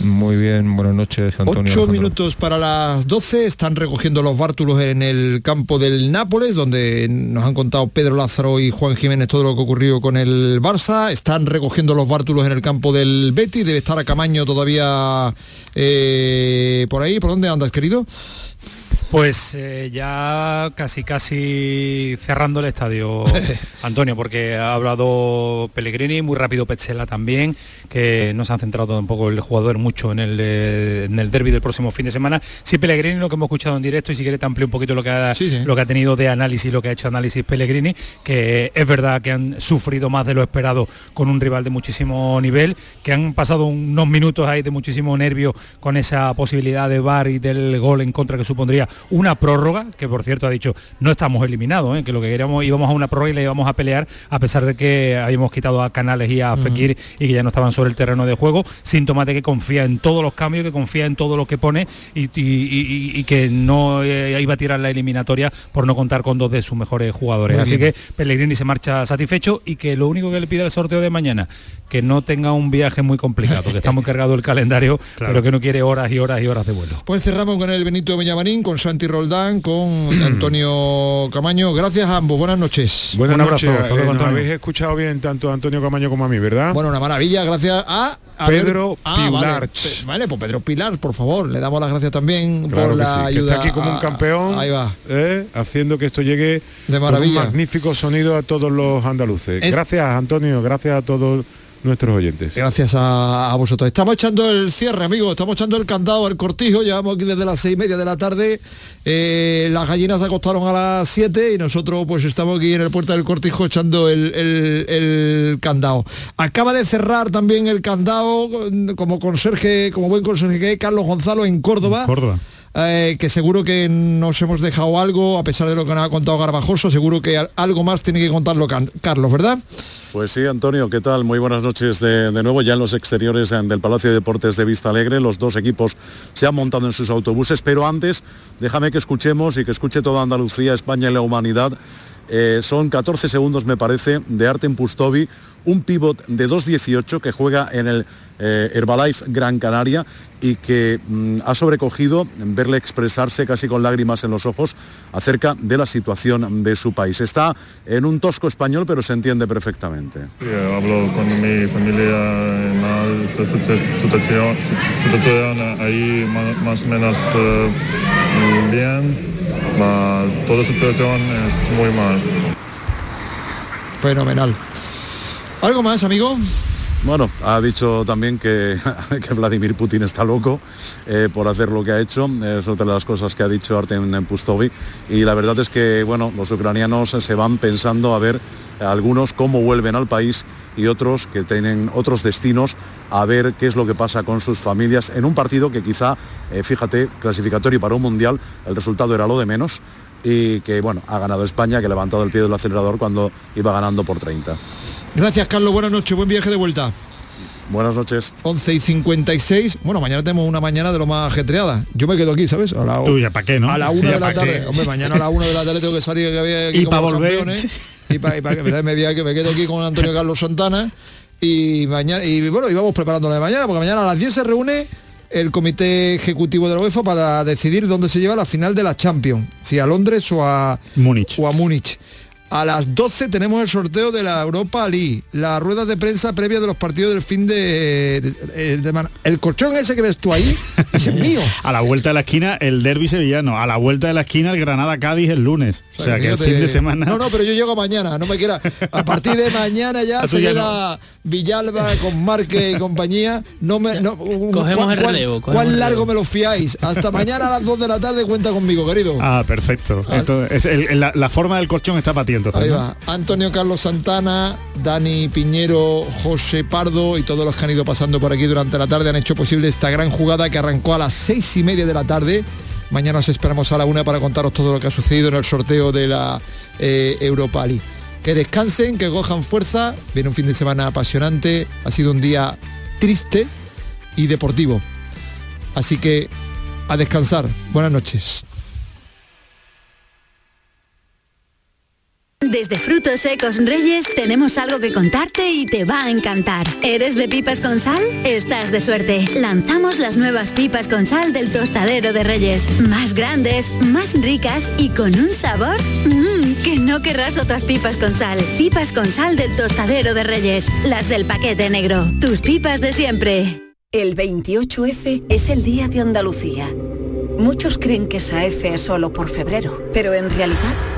Muy bien, buenas noches, Antonio. Ocho minutos para las 12, están recogiendo los bártulos en el campo del Nápoles, donde nos han contado Pedro Lázaro y Juan Jiménez todo lo que ocurrió con el Barça. Están recogiendo los bártulos en el campo del Betty, debe estar a Camaño todavía eh, por ahí. ¿Por dónde andas, querido? Pues eh, ya casi casi cerrando el estadio, [laughs] Antonio, porque ha hablado Pellegrini, muy rápido Petzela también, que no se han centrado un poco el jugador mucho en el, eh, en el derby del próximo fin de semana. Sí, Pellegrini, lo que hemos escuchado en directo, y si quiere te amplio un poquito lo que, ha, lo que ha tenido de análisis, lo que ha hecho análisis Pellegrini, que es verdad que han sufrido más de lo esperado con un rival de muchísimo nivel, que han pasado unos minutos ahí de muchísimo nervio con esa posibilidad de bar y del gol en contra que supondría una prórroga, que por cierto ha dicho, no estamos eliminados, ¿eh? que lo que queríamos íbamos a una prórroga y le íbamos a pelear, a pesar de que habíamos quitado a Canales y a Fekir y que ya no estaban sobre el terreno de juego, síntoma de que confía en todos los cambios, que confía en todo lo que pone y, que no eh, iba a tirar la eliminatoria por no contar con dos de sus mejores jugadores. Así que Pellegrini se marcha satisfecho y que lo único que le pide el sorteo de mañana, que no tenga un viaje muy complicado, que está muy [laughs] cargado el calendario, pero que no quiere horas y horas y horas de vuelo. Pues cerramos con el Benito Villamarín, con Santi Roldán, con [clears throat] Antonio Camaño. Gracias a ambos, buenas noches. Buenas noches. Eh, habéis escuchado bien tanto a Antonio Camaño como a mí, ¿verdad? Bueno, una maravilla, gracias a Pedro ah, Pilar. Vale, pues Pedro Pilar, por favor, le damos las gracias también por la ayuda. está aquí como un campeón, ahí va. ¿eh? haciendo que esto llegue de maravilla. un magnífico sonido a todos los andaluces. Gracias, Antonio, gracias a todos nuestros oyentes. Gracias a, vosotros. Estamos echando el cierre, amigos, estamos echando el candado, el cortijo, llevamos aquí desde las seis y media de la tarde. Eh, las gallinas se acostaron a las 7 y nosotros pues estamos aquí en el puerta del cortijo echando el, candado. Acaba de cerrar también el candado como conserje, como buen conserje que Carlos Gonzalo en Córdoba. Córdoba. Eh, que seguro que nos hemos dejado algo, a pesar de lo que nos ha contado Garbajoso, seguro que algo más tiene que contarlo Carlos, ¿verdad? Pues sí, Antonio, ¿qué tal? Muy buenas noches de, nuevo. Ya en los exteriores del Palacio de Deportes de Vista Alegre, los dos equipos se han montado en sus autobuses, pero antes déjame que escuchemos y que escuche toda Andalucía, España y la humanidad. Eh, son 14 segundos, me parece, de Artem Pustovi, un pívot de 2.18 que juega en el eh, Herbalife Gran Canaria y que mm, ha sobrecogido verle expresarse casi con lágrimas en los ojos acerca de la situación de su país. Está en un tosco español, pero se entiende perfectamente. hablo con mi familia la situación, ahí más, o menos eh, bien. toda situación es muy mal. Fenomenal. ¿Algo más, amigo? Bueno, ha dicho también [laughs] que, Vladimir Putin está loco eh, por hacer lo que ha hecho. Es otra de las cosas que ha dicho Artem Pustovi. Y la verdad es que, bueno, los ucranianos se van pensando a ver algunos cómo vuelven al país y otros que tienen otros destinos a ver qué es lo que pasa con sus familias en un partido que quizá, eh, fíjate, clasificatorio para un mundial, el resultado era lo de menos y que, bueno, ha ganado España, que ha levantado el pie del acelerador cuando iba ganando por 30. Gracias, Carlos. Buenas noches. Buen viaje de vuelta. Buenas noches. 11 y 56. Bueno, mañana tenemos una mañana de lo más ajetreada. Yo me quedo aquí, ¿sabes? A la, ¿Tú ya para qué, no? A la 1 de la tarde. Hombre, mañana a la 1 de la tarde tengo que salir que había aquí y para volver. Y para que me, me, me quedo aquí con Antonio Carlos Santana. Y mañana, y bueno, y vamos preparándolo de mañana, porque mañana a las 10 se reúne el comité ejecutivo de la UEFA para decidir dónde se lleva la final de la Champions, si a Londres o a Múnich. O a Múnich. A las 12 tenemos el sorteo de la Europa League, la rueda de prensa previa de los partidos del fin de, El colchón ese que ves tú ahí, [laughs] ese es mío. A la vuelta de la esquina el derby sevillano, a la vuelta de la esquina el Granada Cádiz el lunes. O sea, que el fin de semana. No, no, pero yo llego mañana, no me quiera. A partir de mañana ya [laughs] se queda Villalba con Marque y compañía. No me no, cogemos el relevo. ¿Cuán largo me lo fiáis? Hasta mañana a las 2 de la tarde cuenta conmigo, querido. Ah, perfecto. Ah. Entonces, la, forma del colchón está patiendo Ahí va. Antonio Carlos Santana, Dani Piñero, José Pardo y todos los que han ido pasando por aquí durante la tarde han hecho posible esta gran jugada que arrancó a las seis y media de la tarde. Mañana os esperamos a la una para contaros todo lo que ha sucedido en el sorteo de la eh, Europa League. Que descansen, que cojan fuerza. Viene un fin de semana apasionante. Ha sido un día triste y deportivo. Así que a descansar. Buenas noches. Desde Frutos Secos Reyes tenemos algo que contarte y te va a encantar. ¿Eres de pipas con sal? Estás de suerte. Lanzamos las nuevas pipas con sal del tostadero de Reyes. Más grandes, más ricas y con un sabor mmm, que no querrás otras pipas con sal. Pipas con sal del tostadero de Reyes. Las del paquete negro. Tus pipas de siempre. El 28F es el Día de Andalucía. Muchos creen que esa F es solo por febrero, pero en realidad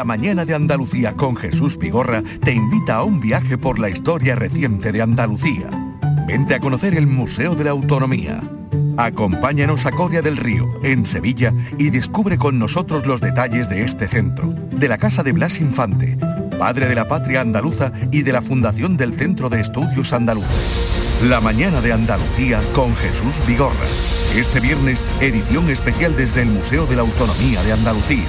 la mañana de Andalucía con Jesús Vigorra te invita a un viaje por la historia reciente de Andalucía. Vente a conocer el Museo de la Autonomía. Acompáñanos a Coria del Río, en Sevilla, y descubre con nosotros los detalles de este centro, de la casa de Blas Infante, padre de la patria andaluza y de la fundación del Centro de Estudios Andaluces. La mañana de Andalucía con Jesús Vigorra. Este viernes, edición especial desde el Museo de la Autonomía de Andalucía.